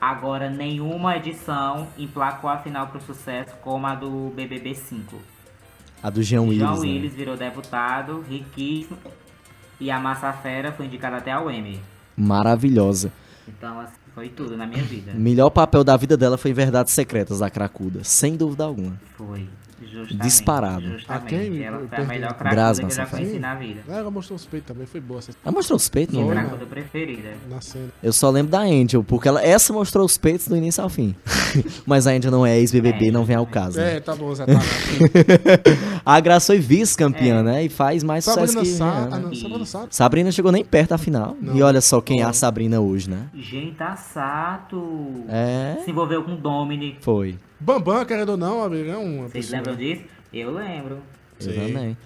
Agora, nenhuma edição emplacou a final pro sucesso como a do BBB 5. A do Jean Willis. João né? Willis virou deputado, riquíssimo. E a Massa Fera foi indicada até ao Emmy. Maravilhosa. Então, assim, foi tudo na minha vida. Melhor papel da vida dela foi em Verdades Secretas da Cracuda. Sem dúvida alguma. Foi. Justamente, Disparado. Justamente. A quem? Ela foi a melhor cracuda que eu já conheci na vida. Ela mostrou os peitos também, foi boa essa Ela mostrou os peitos, né? Cracuda preferida. na cena. Eu só lembro da Angel, porque ela, essa mostrou os peitos do início ao fim. Mas a Angel não é ex-BBB, É, não vem ao caso. né? É, tá bom, Zé, tá. A Graça foi vice-campeã, É. né? E faz mais sucesso Sabrina que Sá. Rihanna. Ah, não. Sabrina Sá. Sabrina chegou nem perto da final. Não. E olha só quem é a. Sabrina hoje, né? Gente, a Sato É. se envolveu com Dominic. Foi. Bambam, querendo ou não, amigo, é Vocês pessoa. lembram disso? Eu lembro. Eu também.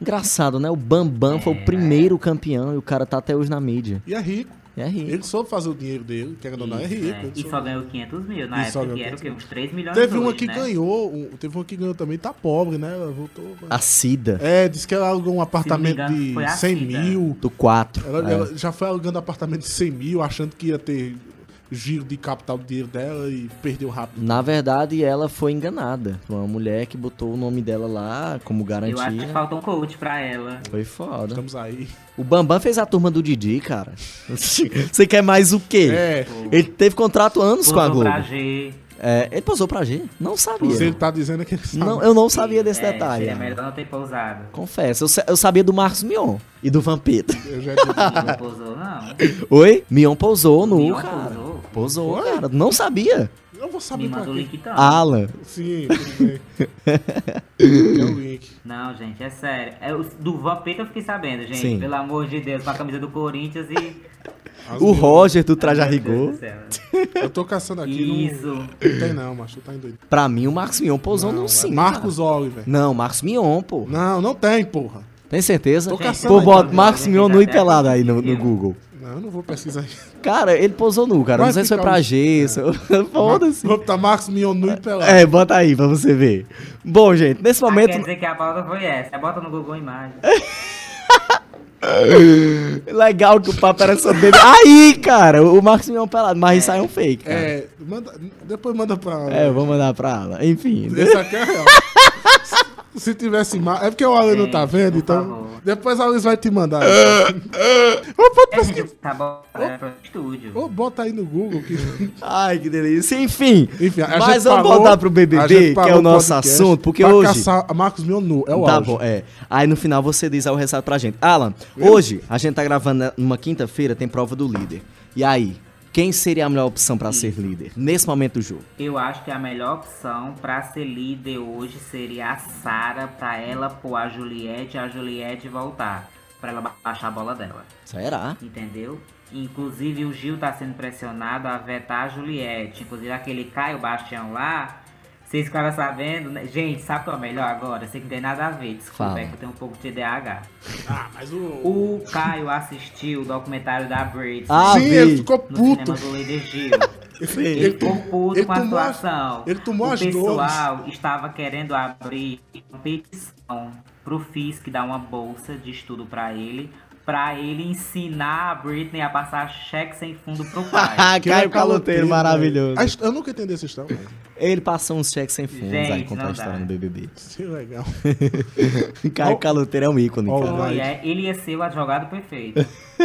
Engraçado, né? O Bambam foi o É. primeiro campeão e o cara tá até hoje na mídia. E é rico. É rico. Ele soube fazer o dinheiro dele, querendo ou não, é rico. é. E só ganhou 500 mil. Na E época que era o quê? 500 Uns 3 milhões Teve hoje, uma que né? ganhou, um- teve uma que ganhou também, tá pobre, né? Ela voltou. A Cida, É, disse que ela alugou um apartamento engano, de foi a 100 Cida. mil. do 4. Ela, É. ela já foi alugando apartamento de 100 mil, achando que ia ter giro de capital do dinheiro dela e perdeu rápido. Na verdade, ela foi enganada. Foi Uma mulher que botou o nome dela lá como Eu acho que garantia. falta um coach pra ela. Foi foda. Estamos aí. O Bambam fez a turma do Didi, cara. Você quer mais o quê? É, Ele teve contrato anos com a Globo. pra G. É, ele posou pra G? Não sabia. se ele tá dizendo que ele sabe. Não, eu não sabia desse é, detalhe. Seria melhor não ter pousado. Confesso, eu, eu sabia do Marcos Mion e do Vampeta. Eu já digo. Não pousou, não. Oi? Mion pousou no, Mion cara. Pousou? Foi? cara. Não sabia. Eu vou saber Me pra manda o quê. link então. Alan. Sim, tudo bem. é o link. Não, gente, é sério. É, o- do Vampeta eu fiquei sabendo, gente. Sim. Pelo amor de Deus, com a camisa do Corinthians e. As O Roger do Traje a Meu Deus Rigor. do céu. Eu tô caçando aqui. Isso. Não, não tem não, macho. Tá indo. Pra mim, o Marcos Mion pousou Não, no é sim. Marcos cara. Oliver. Não, Marcos Mion, pô. Não, não tem, porra. Tem certeza? Tô caçando Pô, aí, bota Marcos Mion nu e até pelado aí no, no. Google. Eu não vou pesquisar isso. Cara, ele pousou nu, cara. Vai não sei se foi pra um- G. se- Foda-se. Vou botar Marcos Mion nu e pelado. É, bota aí pra você ver. Bom, gente, nesse Ah, momento. quer dizer que a pauta foi essa. Bota no Google Imagem. Legal que o papo era sobre ele. Aí, cara, o Marcos Mion pelado, mas isso aí é um fake. Cara. É, manda, depois manda pra. É, eu vou mandar pra ela. Enfim. Esse aqui é real. Se tivesse mais. É porque o Alan não tá vendo, então. favor. Depois a Alice vai te mandar. Ô, pode É, pesquisar. gente, tá bom. É pro estúdio. Ô, bota aí no Google. Que... Ai, que delícia. Enfim. Enfim, mas vamos parou- voltar pro BBB, que é o nosso podcast assunto, porque pra hoje. caçar a Marcos Mion nu. É o Tá auge. bom, é. Aí no final você diz aí o resultado pra gente. Alan, hoje a gente tá gravando numa quinta-feira, tem prova do líder. E aí, quem seria a melhor opção pra ser líder nesse momento do jogo? Eu acho que a melhor opção pra ser líder hoje seria a Sara, pra ela pôr a Juliette e a Juliette voltar. Pra ela baixar a bola dela. Será? Entendeu? Inclusive o Gil tá sendo pressionado a vetar a Juliette. Inclusive aquele Caio Bastião lá. Vocês ficaram sabendo, né? Gente, sabe o que é o melhor agora? Sei que não tem nada a ver. Desculpa, Fala. é que eu tenho um pouco de TDAH. Ah, mas o. O Caio assistiu o documentário da Britney Ah, Sim, ele ficou no puto. cinema do Lady Gil. Sim. Ele ficou puto ele com a situação. ele tomou o as pessoal estava querendo abrir uma petição pro FISC dar uma bolsa de estudo pra ele, pra ele ensinar a Britney a passar cheque sem fundo pro pai. Que Caio é Caloteiro, maravilhoso. A hist- Eu nunca entendi essa história. Ele passou uns cheques sem fundos aí Gente, contar a não história dá. no BBB. Que legal. Caio Ó. Caloteiro é um ícone, Ó, cara. vai. É, ele ia ser o advogado perfeito.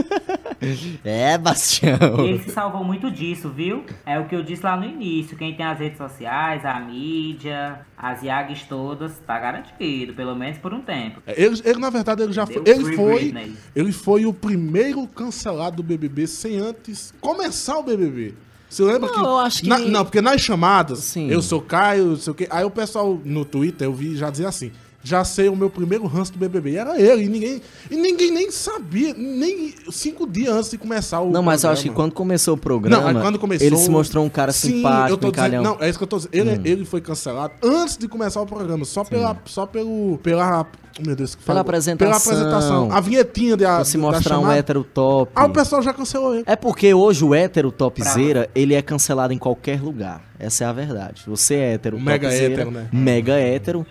É, Bastião. E ele se salvou muito disso, viu? É o que eu disse lá no início. Quem tem as redes sociais, a mídia, as IAGs todas, tá garantido, pelo menos por um tempo. É, Ele, ele, na verdade, ele já foi. Ele foi, ele foi o primeiro cancelado do BBB sem antes começar o BBB. Você lembra Não, que. eu acho que- Na- não, porque nas chamadas, Sim. eu sou Caio, não sei o quê. Aí o pessoal no Twitter, eu vi já dizer assim. Já sei o meu primeiro ranço do BBB. E era ele. E ninguém, e ninguém nem sabia. Nem cinco dias antes de começar o. Não, mas eu acho que programa. quando começou o programa, Não, quando começou. ele se mostrou um cara Sim, simpático, eu tô dizendo. Hum. Não, é isso que eu tô dizendo. Ele, ele foi cancelado antes de começar o programa. Só, pela, só pelo. Pela. oh, Meu Deus, que Pela apresentação. Pela apresentação. A vinhetinha de, Pra se mostrar um chamada. hétero top. Ah, o pessoal já cancelou ele. É porque hoje o hétero topzera, ele é cancelado em qualquer lugar. Essa é a verdade. Você é hétero, Mega topzera, hétero, né? Mega hétero.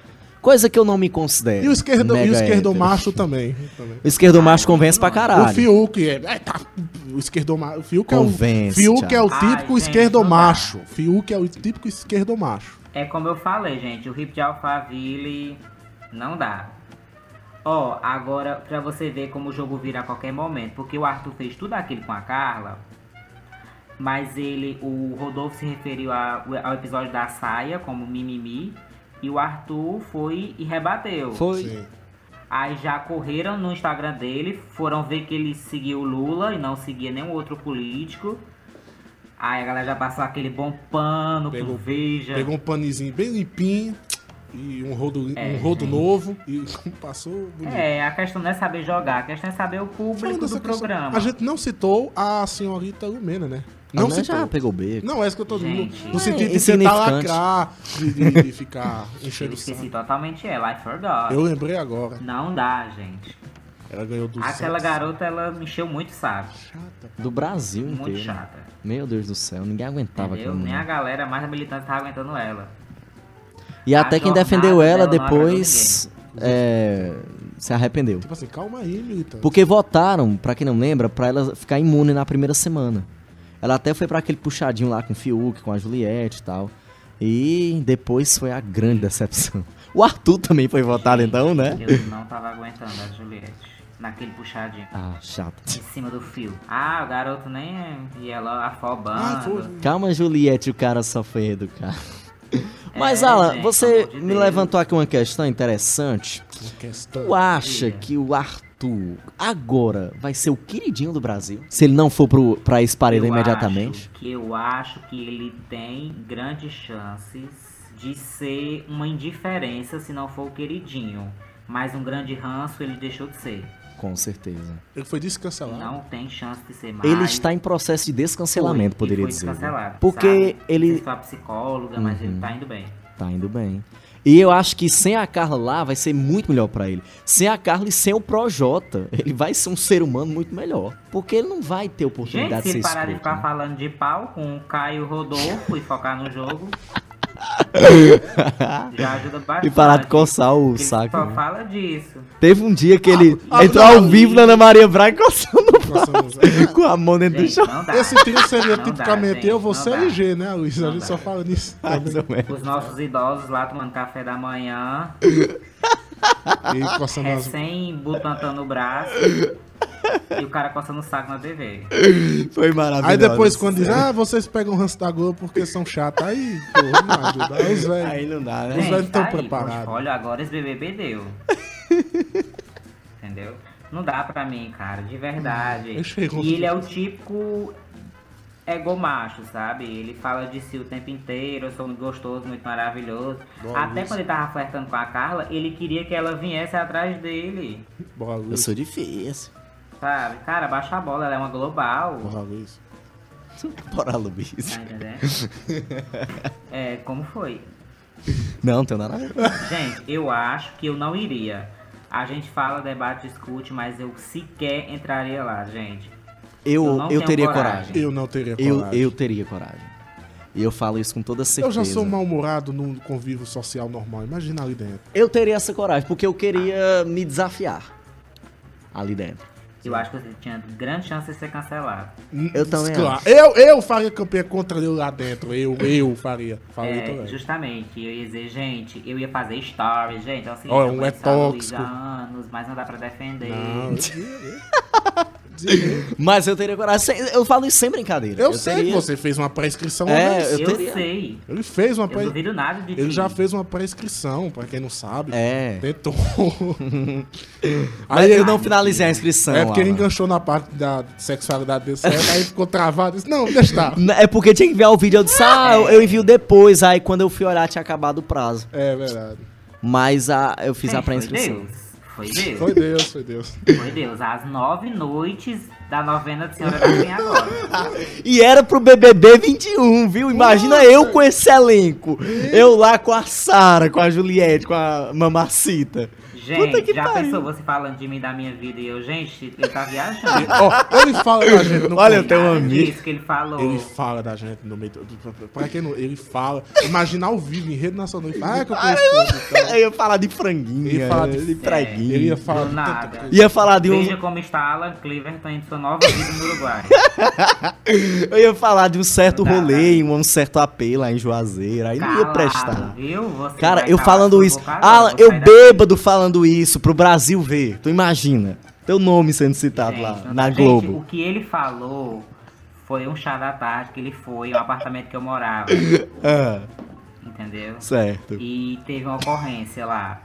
Coisa que eu não me considero. E o esquerdo, e o esquerdo macho também. também. O esquerdo macho convence pra caralho. O Fiuk é. é, tá, o esquerdo macho. O Fiuk é o. Convence, Fiuk é o Thiago. típico Ai, gente, esquerdo macho. Fiuk é o típico esquerdo macho. É como eu falei, gente, o hip de Alphaville não dá. Ó, agora pra você ver como o jogo vira a qualquer momento, porque o Arthur fez tudo aquilo com a Carla, mas ele, o Rodolfo se referiu a- ao episódio da saia como mimimi, e o Arthur foi e rebateu. Foi. Sim. Aí já correram no Instagram dele, foram ver que ele seguiu o Lula e não seguia nenhum outro político. Aí a galera já passou aquele bom pano Pegou- com veja. Pegou um panizinho bem limpinho e um rodo, É, um rodo novo e passou bonito. É, a questão não é saber jogar, a questão é saber o público do questão, programa. A gente não citou a senhorita Lumena, né? Não, já pegou beco. Não, é isso que eu tô dizendo. No sentido É de tentar lacrar, de, de- de ficar Eu enchendo o esqueci totalmente ela, I forgot. Eu lembrei agora. Não dá, gente. Ela ganhou do Aquela garota, ela me encheu muito saco. Chata. Do Brasil Muito inteiro. chata. Meu Deus do céu, ninguém aguentava Entendeu? aquilo. Nem a galera mais militante tava aguentando ela. E A até quem defendeu ela depois é, se arrependeu. Tipo assim, calma aí, militante. Porque votaram, pra quem não lembra, pra ela ficar imune na primeira semana. Ela até foi pra aquele puxadinho lá com o Fiuk, com a Juliette e tal. E depois foi a grande decepção. O Arthur também foi votado então, né? Eu não tava aguentando a Juliette. Naquele puxadinho. Ah, chato. Em cima do fio. Ah, o garoto nem é. E ela afobando. Ah. Calma, Juliette, o cara só foi educar. Mas, É, Alan, gente, você de me Deus. levantou aqui uma questão interessante. Uma questão. Tu acha que o Arthur agora vai ser o queridinho do Brasil? Se ele não for pro, pra esse paredão imediatamente? acho que eu acho que ele tem grandes chances de ser uma indiferença se não for o queridinho. Mas um grande ranço ele deixou de ser. Com certeza. Ele foi descancelado. Não tem chance de ser mais. Ele está em processo de descancelamento, Foi, poderia foi dizer. descancelado, Porque sabe? Ele- se foi psicóloga, mas ele tá indo bem. Tá indo bem. E eu acho que sem a Carla lá vai ser muito melhor pra ele. Sem a Carla e sem o Projota, ele vai ser um ser humano muito melhor. Porque ele não vai ter Gente, oportunidade se de ser parar de ficar né? falando de pau com o Caio Rodolfo e focar no jogo, já ajuda bastante. E parar de coçar o Ele saco. só né? fala disso. Teve um dia que ele Ah, entrou não, ao vivo na Ana Maria Braga coçando mas- com a mão dentro do Gente, chão. não dá. Esse trio seria Não tipicamente dá, eu, você e. G, né, Luiz? A gente dá. só fala nisso. Mais ou menos. Os nossos idosos lá tomando café da manhã, E coçando as... recém botando o braço e o cara coçando o saco na TV. Foi maravilhoso. Aí depois quando diz, ah, vocês pegam o ranço da Globo porque são chatos. Aí, porra, não ajuda. Aí os velhos. Aí não dá, né? Os velhos tão tá preparados. Olha, agora esse BBB deu. Entendeu? Não dá pra mim, cara, de verdade. Eu chego- E ele é o típico egomacho, sabe? Ele fala de si o tempo inteiro, eu sou muito gostoso, muito maravilhoso. Boa, Até Luiz. quando ele tava flertando com a Carla, ele queria que ela viesse atrás dele. Bora, Eu Luiz. sou difícil. Sabe? Cara, baixa a bola, ela é uma global. Bora, Luiz. Bora, Luiz. Tá entendendo? É, como foi? Não, tem nada a ver. Gente, eu acho que eu não iria. A gente fala, debate, discute, mas eu sequer entraria lá, gente. Eu Eu, eu teria coragem. coragem. Eu não teria Eu, coragem. eu teria coragem. E eu falo isso com toda Eu certeza. já sou mal-humorado num convívio social normal. Imagina ali dentro. Eu teria essa coragem, porque eu queria me desafiar ali dentro. Eu acho que você tinha grande chance de ser cancelado. Eu também Claro. acho. Eu, eu faria campanha contra ele lá dentro. Eu, eu faria. Faria É, também. justamente, eu ia dizer, gente, eu ia fazer stories, gente. Assim, um é tóxico. há anos, mas não dá pra defender. Não. Mas eu teria coragem. Eu falo isso sem brincadeira. Eu, sei teria- que você fez uma pré-inscrição. É, eu Eu, teria- sei. Ele fez uma Eu pré nada de Ele já fez uma pré-inscrição, pra quem não sabe. É. Tentou. Mas Aí eu não finalizei a inscrição. É porque ele enganchou na parte da sexualidade dele, certo? aí ficou travado. Disse, não, deixa estar. N- É porque tinha que enviar o vídeo. Eu disse, ah, eu, eu envio depois. Aí quando eu fui olhar, tinha acabado o prazo. É verdade. Mas a, eu fiz Gente, a pré-inscrição. Foi Deus. Foi Deus. Foi Deus, foi Deus. Às nove noites da novena de Senhora da Penha agora. E era pro BBB 21, viu? Imagina eu com esse elenco. Eu lá com a Sara, com a Juliette, com a Mamacita. Gente, já pariu. pensou você falando de mim, da minha vida e eu, gente, ele tá viajando. Ó, ele fala da gente no Olha, eu tenho um amigo. disso que ele falou. Ele fala da gente no meio Pra quem não. Ele fala. Imagina ao vivo, em rede nacional. Ele fala, ah, que eu conheço e. Eu ia falar de franguinho, Ele fala de- de preguinho. Ele ia falar Do de nada. Ia falar de um. Veja como está Alan Cleverton em sua nova vida no Uruguai. Eu ia falar de um certo Não rolê, um certo AP lá em Juazeiro. Aí não ia Calado, prestar. Viu? Você Cara, eu falando isso. Alan, eu bêbado falando isso pro Brasil ver. Tu imagina. Teu nome sendo citado Gente, lá não na dá. Gente, Globo. o que ele falou foi um chá da tarde que ele foi, um apartamento que eu morava. Ah, entendeu? Certo. E teve uma ocorrência lá.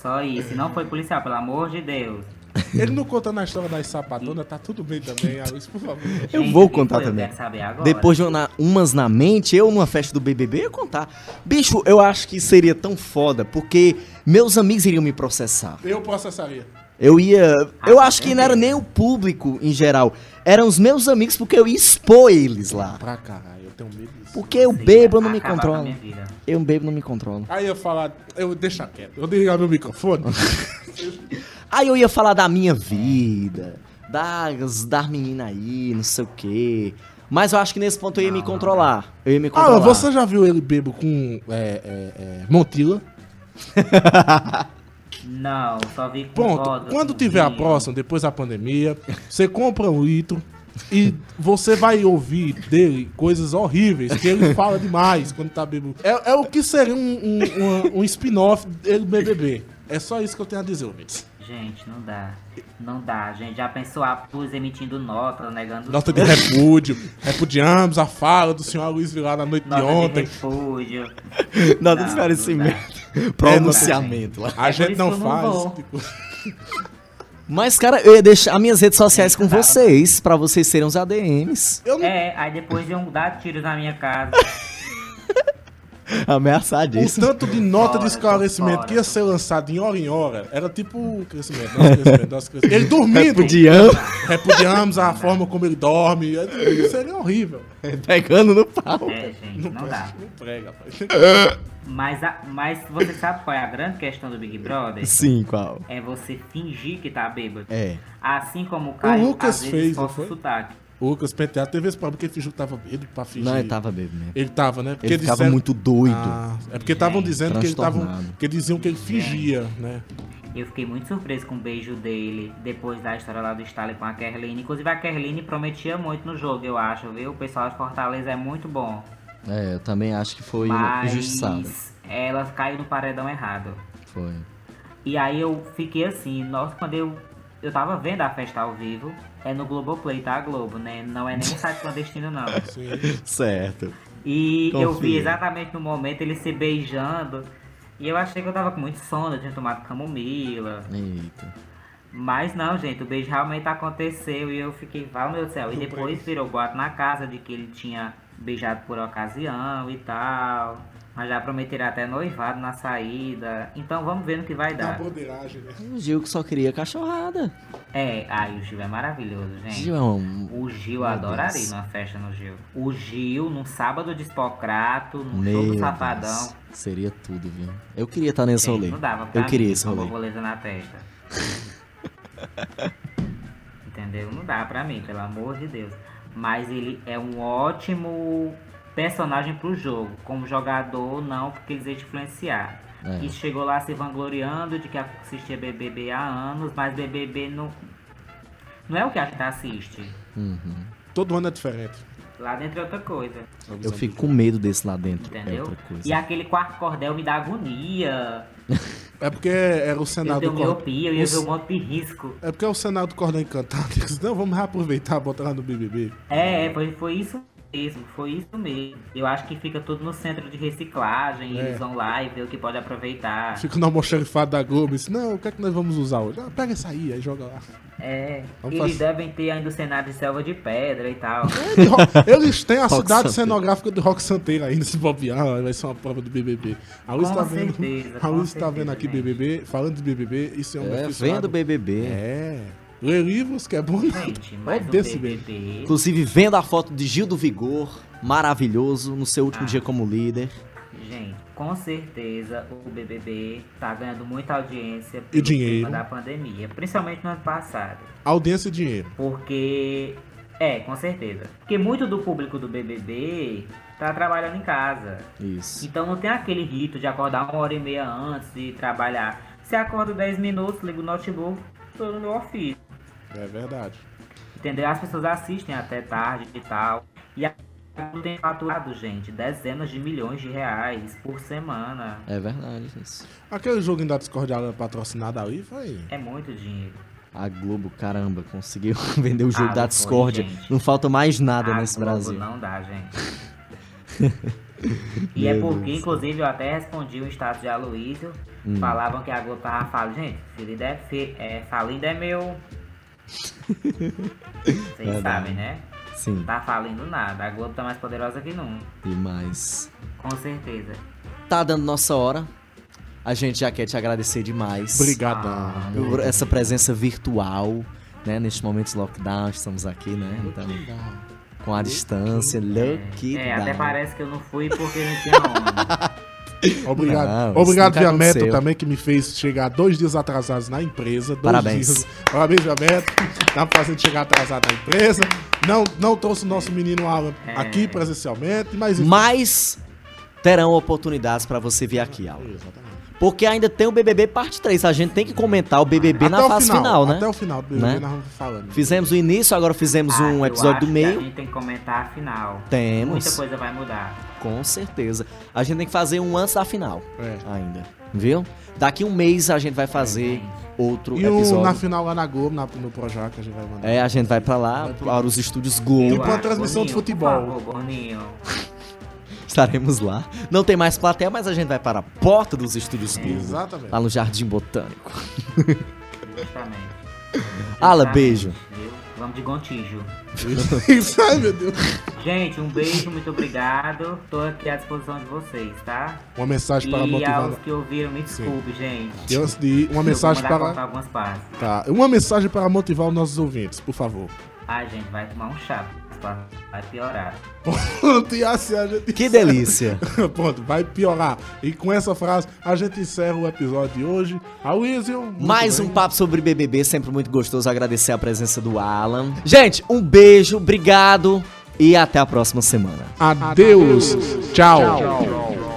Só isso. E não foi policial, pelo amor de Deus. Ele não contando a história das sapatonas, tá tudo bem também, Alice, por favor. Eu Gente, vou contar também. quero saber agora. Depois de uma- umas na mente, eu numa festa do BBB ia contar. Bicho, eu acho que seria tão foda, porque meus amigos iriam me processar. Eu processaria. Eu ia. Eu acho que não era nem o público em geral. Eram os meus amigos, porque eu ia expor eles lá. Pra caralho, eu tenho medo disso. Porque eu bebo, eu não me controlo. minha vida. Eu bebo, não me controlo. Aí eu falar, eu deixa quieto, eu desligar meu microfone. Aí eu ia falar da minha vida, das, das meninas aí, não sei o quê. Mas eu acho que nesse ponto eu ia me controlar. Eu ia me controlar. ah, você já viu ele bebo com é, é, é, Montila? Não, só vi com Pronto, quando tiver a próxima, depois da pandemia, você compra um litro e você vai ouvir dele coisas horríveis, que ele fala demais quando tá bebendo. É, é o que seria um, um, uma- um spin-off dele BBB. É só isso que eu tenho a dizer, ouvintes. Gente, não dá. Não dá, gente. Já pensou a Plus emitindo nota, negando Nota de repúdio. Repudiamos a fala do senhor Luiz Vilar na noite de nota de ontem. refúgio. Nada de Não, esclarecimento. Pronunciamento lá. A É gente isso não faz. tipo, Mas, cara, eu ia deixar as minhas redes sociais com Tá. vocês, pra vocês serem os ADMs. eu não É, aí depois iam dar tiros na minha casa. O Ameaçadíssimo. tanto de nota de esclarecimento que ia ser lançado em hora em hora era tipo crescimento, nosso crescimento, nosso crescimento. Ele dormindo. Repudiando, Repudiamos a forma como ele dorme. é- Seria horrível. pegando no pau. É, gente, não dá. Não prega. Mas, a- mas você sabe qual é a grande questão do Big Brother? Sim, qual? É você fingir que tá bêbado. É. Assim como o Caio, Lucas às vezes, fez, não foi? o sotaque. O Lucas Penteado teve esse problema porque ele fingiu que tava bêbado pra fingir. Não, ele tava bêbado mesmo. Ele tava, né? Porque Ele ficava disseram- muito doido. Ah, é porque estavam Gente, dizendo que ele tava, que diziam que ele fingia, né? Eu fiquei muito surpreso com o beijo dele depois da história lá do Stalin com a Kerline. Inclusive a Kerline prometia muito no jogo, eu acho, viu? O pessoal de Fortaleza é muito bom. É, eu também acho que foi mas injustiçado. ela caiu no paredão errado. Foi. E aí eu fiquei assim, nossa, quando eu, eu tava vendo a festa ao vivo, é no Globoplay, tá, Globo, né? Não é nem um site clandestino, não. Sim. Certo. E eu vi Confia. exatamente no momento ele se beijando. E eu achei que eu tava com muito sono, eu tinha tomado camomila. Eita. Mas não, gente, o beijo realmente aconteceu e eu fiquei, vai meu Deus do céu. E depois virou boato na casa de que ele tinha beijado por ocasião e tal. Mas já prometeram até noivado na saída. Então vamos ver no que vai Da dar. né? O Gil que só queria cachorrada. É, ai, o Gil é maravilhoso, gente. Gil é um... O Gil Meu adoraria Deus. ir numa festa no Gil. O Gil, num sábado de Espocrato, num Meu show do Deus. Safadão. Seria tudo, viu? Eu queria estar nesse Gente, rolê. Não dava pra Eu queria mim, esse com uma rolê. borboleta na testa. Entendeu? Não dá pra mim, pelo amor de Deus. Mas ele é um ótimo personagem pro jogo. Como jogador, não, porque eles iam te influenciar. É. E chegou lá se vangloriando de que assistia BBB há anos, mas BBB não, não é o que a gente assiste. Uhum. Todo ano é diferente. Lá dentro é outra coisa. Eu fico com medo desse lá dentro. É Entendeu? outra coisa. e aquele quarto cordel me dá agonia. É porque era o Eu Senado tenho do Cordão. miopia, eu ia ver um monte de risco. É porque é o Senado do Cordão Encantado. Não, vamos reaproveitar e botar lá no BBB. É, foi, foi isso mesmo, foi isso mesmo. Eu acho que fica tudo no centro de reciclagem, É. eles vão lá e vê o que pode aproveitar. Fica no almoxerifado da Globo e disse, não, o que é que nós vamos usar hoje? Ah, pega essa aí, aí joga lá. É, Vamos eles fazer- devem ter ainda o cenário de selva de pedra e tal. Ro- Eles têm a Rock cidade Santeiro. cenográfica do Rock Santeiro ainda, se bobear, vai ser uma prova do BBB. A Luiz Com tá vendo, certeza, a Luiz tá vendo certeza, aqui gente. BBB, falando de BBB, isso é um É, vendo BBB. É. Lê livros, que é bom. Gente, mas desse BBB... Inclusive, vendo a foto de Gil do Vigor, maravilhoso, no seu último Ah. dia como líder. Gente, com certeza o BBB tá ganhando muita audiência E pelo dinheiro. tema da pandemia, principalmente no ano passado. Audiência e dinheiro. Porque. É, com certeza. Porque muito do público do BBB tá trabalhando em casa. Isso. Então não tem aquele rito de acordar uma hora e meia antes de trabalhar. Você acorda 10 minutos, liga o notebook, tô no meu ofício. É verdade. Entendeu? As pessoas assistem até tarde e tal. E a tem faturado, gente, dezenas de milhões de reais por semana. É verdade isso. Aquele joguinho da Discord patrocinado ali foi. É muito dinheiro. A Globo, caramba, conseguiu vender o jogo Ah, da gente. Não falta mais nada A nesse Globo Brasil. Não dá, gente. E é porque, Deus. inclusive, eu até respondi o status de Aloysio. Hum. Falavam que a Globo tava falando. Gente, falido é, é, falido é meu. Vocês sabem, né? Sim, Tá falindo nada. A Globo tá mais poderosa que nunca. demais. Com certeza. Tá dando nossa hora. A gente já quer te agradecer demais. Obrigadão. Por essa presença virtual, né? Neste momento de lockdown, estamos aqui, né? Então, com a distância, lockdown. É, até parece que eu não fui porque não tinha onda. Obrigado. Não, Obrigado, Viameto, também, que me fez chegar dois dias atrasados na empresa. Dois Parabéns. Dias. Parabéns, Viameto. Tá fazendo chegar atrasado na empresa. Não, não trouxe o nosso menino Alan aqui presencialmente, mas... enfim. Mas terão oportunidades pra você vir aqui, Alan. Exatamente. Porque ainda tem o BBB parte 3. A gente tem que comentar o BBB na Até o fase final, né? Até o final do BBB Né? nós vamos falando. Fizemos o início, agora fizemos Ah, um eu episódio acho do que A meio. gente tem que comentar a final. Temos. Muita coisa vai mudar. Com certeza. A gente tem que fazer um antes da final É. ainda. Viu? Daqui um mês a gente vai fazer outro E episódio. na final lá na Globo, na- no Projac, a gente vai mandar. É, a gente vai pra lá, para os estúdios Globo. Tipo uma acho, transmissão de Boninho, futebol. Por favor, Boninho. Estaremos lá. Não tem mais plateia, mas a gente vai para a porta dos estúdios Globo. Exatamente. Lá no Jardim Botânico. Justamente. Ala, beijo. viu? Vamos de Gontijo. Isso, ai meu Deus. Gente, um beijo, muito obrigado. Tô aqui à disposição de vocês, tá? Uma mensagem para E motivar. aos que ouviram, me desculpe, gente. E antes de uma mensagem Eu para. algumas partes. Tá, uma mensagem para motivar os nossos ouvintes, por favor. Ai, gente, vai tomar um chá. Vai piorar. Pronto, e assim a gente Que encerra. delícia. Pronto, vai piorar. E com essa frase, a gente encerra o episódio de hoje. Aloysio, muito Mais bem. um papo sobre BBB, sempre muito gostoso. Agradecer a presença do Alan. Gente, um beijo, obrigado e até a próxima semana. Adeus. Tchau.